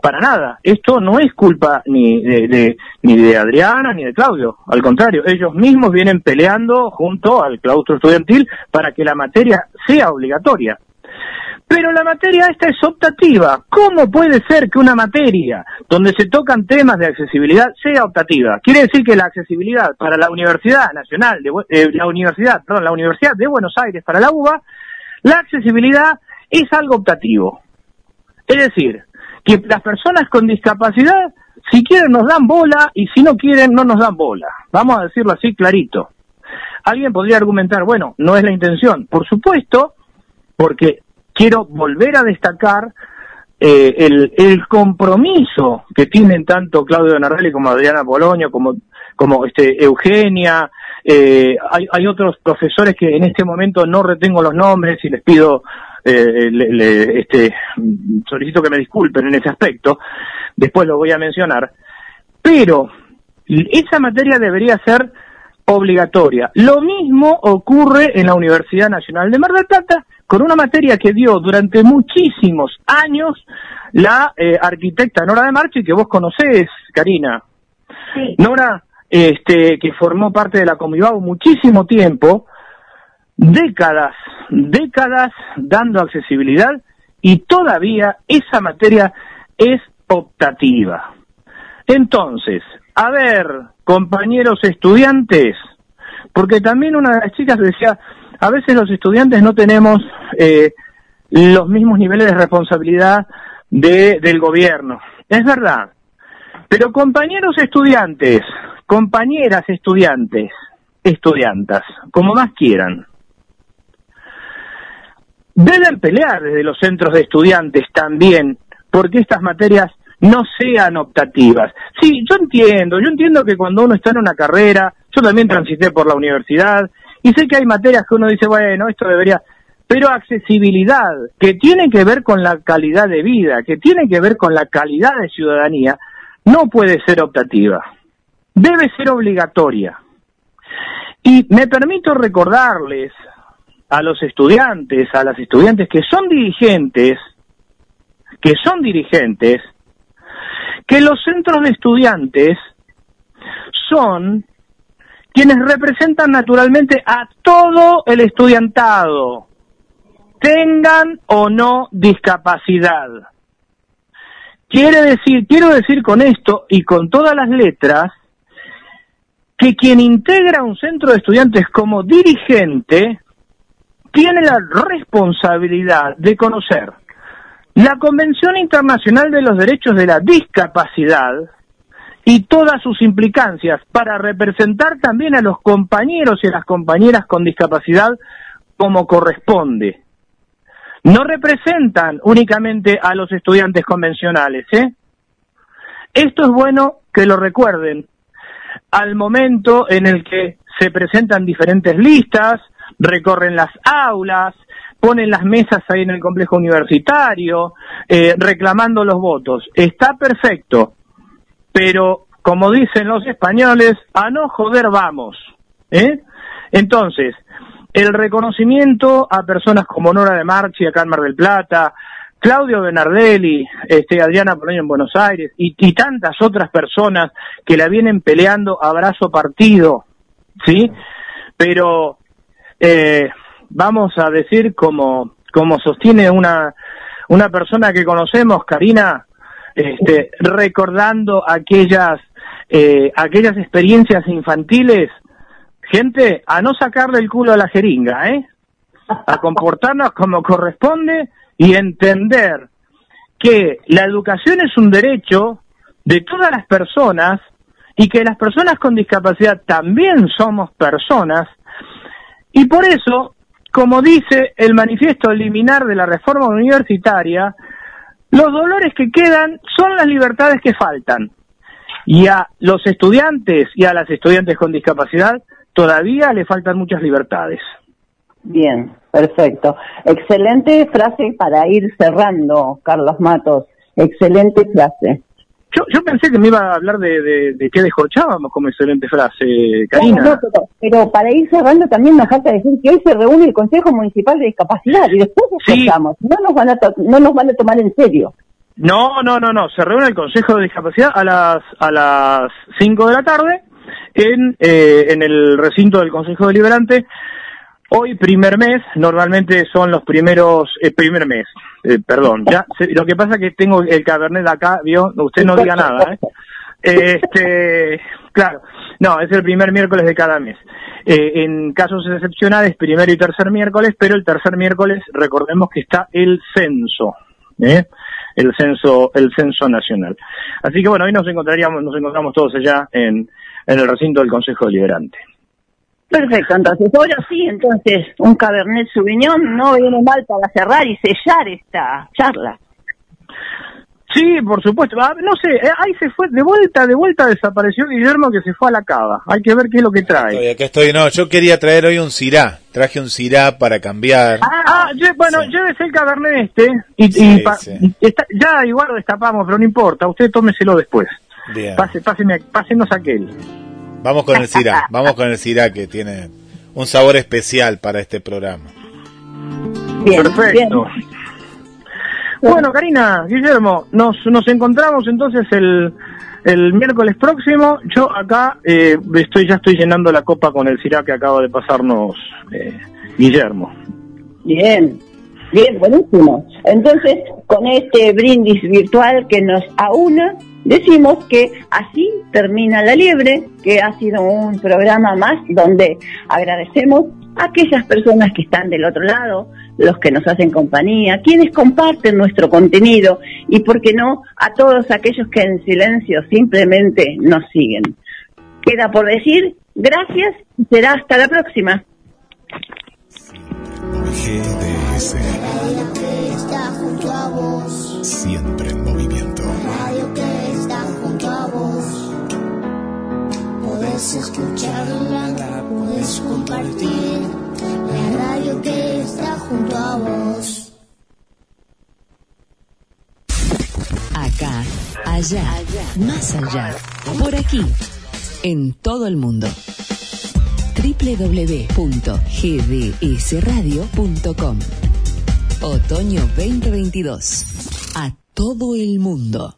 para nada. Esto no es culpa ni de, de- ni de Adriana ni de Claudio. Al contrario, ellos mismos vienen peleando junto al claustro estudiantil para que la materia sea obligatoria. Pero la materia esta es optativa. ¿Cómo puede ser que una materia donde se tocan temas de accesibilidad sea optativa? Quiere decir que la accesibilidad para la Universidad Nacional de eh, la Universidad, la Universidad de Buenos Aires para la UBA, la accesibilidad es algo optativo. Es decir, que las personas con discapacidad, si quieren nos dan bola y si no quieren no nos dan bola. Vamos a decirlo así clarito. Alguien podría argumentar, bueno, no es la intención. Por supuesto, porque quiero volver a destacar eh, el, compromiso que tienen tanto Claudio Nardelli como Adriana Polonio, como, como este, Eugenia, eh, hay, hay otros profesores que en este momento no retengo los nombres y les pido, eh, le- le- este, solicito que me disculpen en ese aspecto, después lo voy a mencionar, pero esa materia debería ser obligatoria. Lo mismo ocurre en la Universidad Nacional de Mar del Plata con una materia que dio durante muchísimos años la eh, arquitecta Nora de Marchi, que vos conocés, Karina. Nora, este, que formó parte de la Comibau muchísimo tiempo, décadas, décadas dando accesibilidad y todavía esa materia es optativa. Entonces, a ver, compañeros estudiantes, porque también una de las chicas decía, a veces los estudiantes no tenemos eh, los mismos niveles de responsabilidad de, del gobierno. Es verdad. Pero compañeros estudiantes, compañeras estudiantes, estudiantas, como más quieran, deben pelear desde los centros de estudiantes también porque estas materias no sean optativas. Sí, yo entiendo, yo entiendo que cuando uno está en una carrera, yo también transité por la universidad y sé que hay materias que uno dice, bueno, esto debería, pero accesibilidad, que tiene que ver con la calidad de vida, que tiene que ver con la calidad de ciudadanía, no puede ser optativa, debe ser obligatoria. Y me permito recordarles a los estudiantes, a las estudiantes que son dirigentes, que son dirigentes, que los centros de estudiantes son quienes representan naturalmente a todo el estudiantado, tengan o no discapacidad. Quiere decir, quiero decir con esto y con todas las letras que quien integra un centro de estudiantes como dirigente tiene la responsabilidad de conocer la Convención Internacional de los Derechos de la Discapacidad y todas sus implicancias para representar también a los compañeros y a las compañeras con discapacidad como corresponde. No representan únicamente a los estudiantes convencionales, ¿eh? Esto es bueno que lo recuerden al momento en el que se presentan diferentes listas, recorren las aulas, ponen las mesas ahí en el complejo universitario, eh, reclamando los votos. Está perfecto, pero como dicen los españoles, a no joder vamos. ¿eh? Entonces, el reconocimiento a personas como Nora de Marchi acá en del Plata, Claudio Benardelli, este, Adriana Poloño en Buenos Aires y, y tantas otras personas que la vienen peleando a brazo partido, ¿sí? Pero eh, vamos a decir como, como sostiene una, una persona que conocemos, Karina, este, recordando aquellas, eh, aquellas experiencias infantiles, gente, a no sacarle el culo a la jeringa, ¿eh? A comportarnos como corresponde y entender que la educación es un derecho de todas las personas y que las personas con discapacidad también somos personas y por eso, como dice el manifiesto liminar de la reforma universitaria, los dolores que quedan son las libertades que faltan. Y a los estudiantes y a las estudiantes con discapacidad todavía le faltan muchas libertades. Bien, perfecto. Excelente frase para ir cerrando, Carlos Matos. Excelente frase. Yo, yo pensé que me iba a hablar de, de, de qué descorchábamos como excelente frase, Karina. No, no, pero, pero para ir cerrando también nos falta decir que hoy se reúne el Consejo Municipal de Discapacidad y después escuchamos. No nos van a no nos van a tomar en serio. No, no, no, no. Se reúne el Consejo de Discapacidad a las a las 5 de la tarde en, eh, en el recinto del Consejo Deliberante. Hoy, primer mes, normalmente son los primeros, eh, primer mes, eh, perdón, ya, lo que pasa es que tengo el cabernet acá, vio, usted no diga nada, ¿eh? Este, claro, no, es el primer miércoles de cada mes. Eh, en casos excepcionales, primero y tercer miércoles, pero el tercer miércoles, recordemos que está el censo, ¿eh? el censo, el censo nacional. Así que bueno, hoy nos encontraríamos, nos encontramos todos allá en, en el recinto del Consejo Deliberante. Perfecto, entonces, ahora sí, entonces, un Cabernet Sauvignon no viene mal para cerrar y sellar esta charla. Sí, por supuesto. Ah, no sé, eh, ahí se fue, de vuelta, de vuelta desapareció Guillermo que se fue a la cava. Hay que ver qué es lo que trae. Estoy, acá estoy. No, yo quería traer hoy un Sirá. Traje un Sirá para cambiar. Ah, lle- bueno, llévese el cabernet este y, Sí, y pa- sí. y está- ya igual lo destapamos, pero no importa, usted tómeselo después. Bien. Pase, páseme, pásenos aquel. Vamos con el Sirá. Vamos con el Sirá que tiene un sabor especial para este programa. Perfecto. Bueno, Karina, Guillermo, nos, nos encontramos entonces el, el miércoles próximo. Yo acá eh, estoy ya estoy llenando la copa con el Sirá que acaba de pasarnos eh, Guillermo. Bien, bien, buenísimo. Entonces, con este brindis virtual que nos aúna, decimos que así termina la liebre, que ha sido un programa más donde agradecemos a aquellas personas que están del otro lado, los que nos hacen compañía, quienes comparten nuestro contenido y, por qué no, a todos aquellos que en silencio simplemente nos siguen. Queda por decir, gracias y será hasta la próxima. GDS. Siempre Podés escucharla, podés compartir. La radio que está junto a vos. Acá, allá, más allá, por aquí, en todo el mundo. www.gdsradio.com Otoño 2022. A todo el mundo.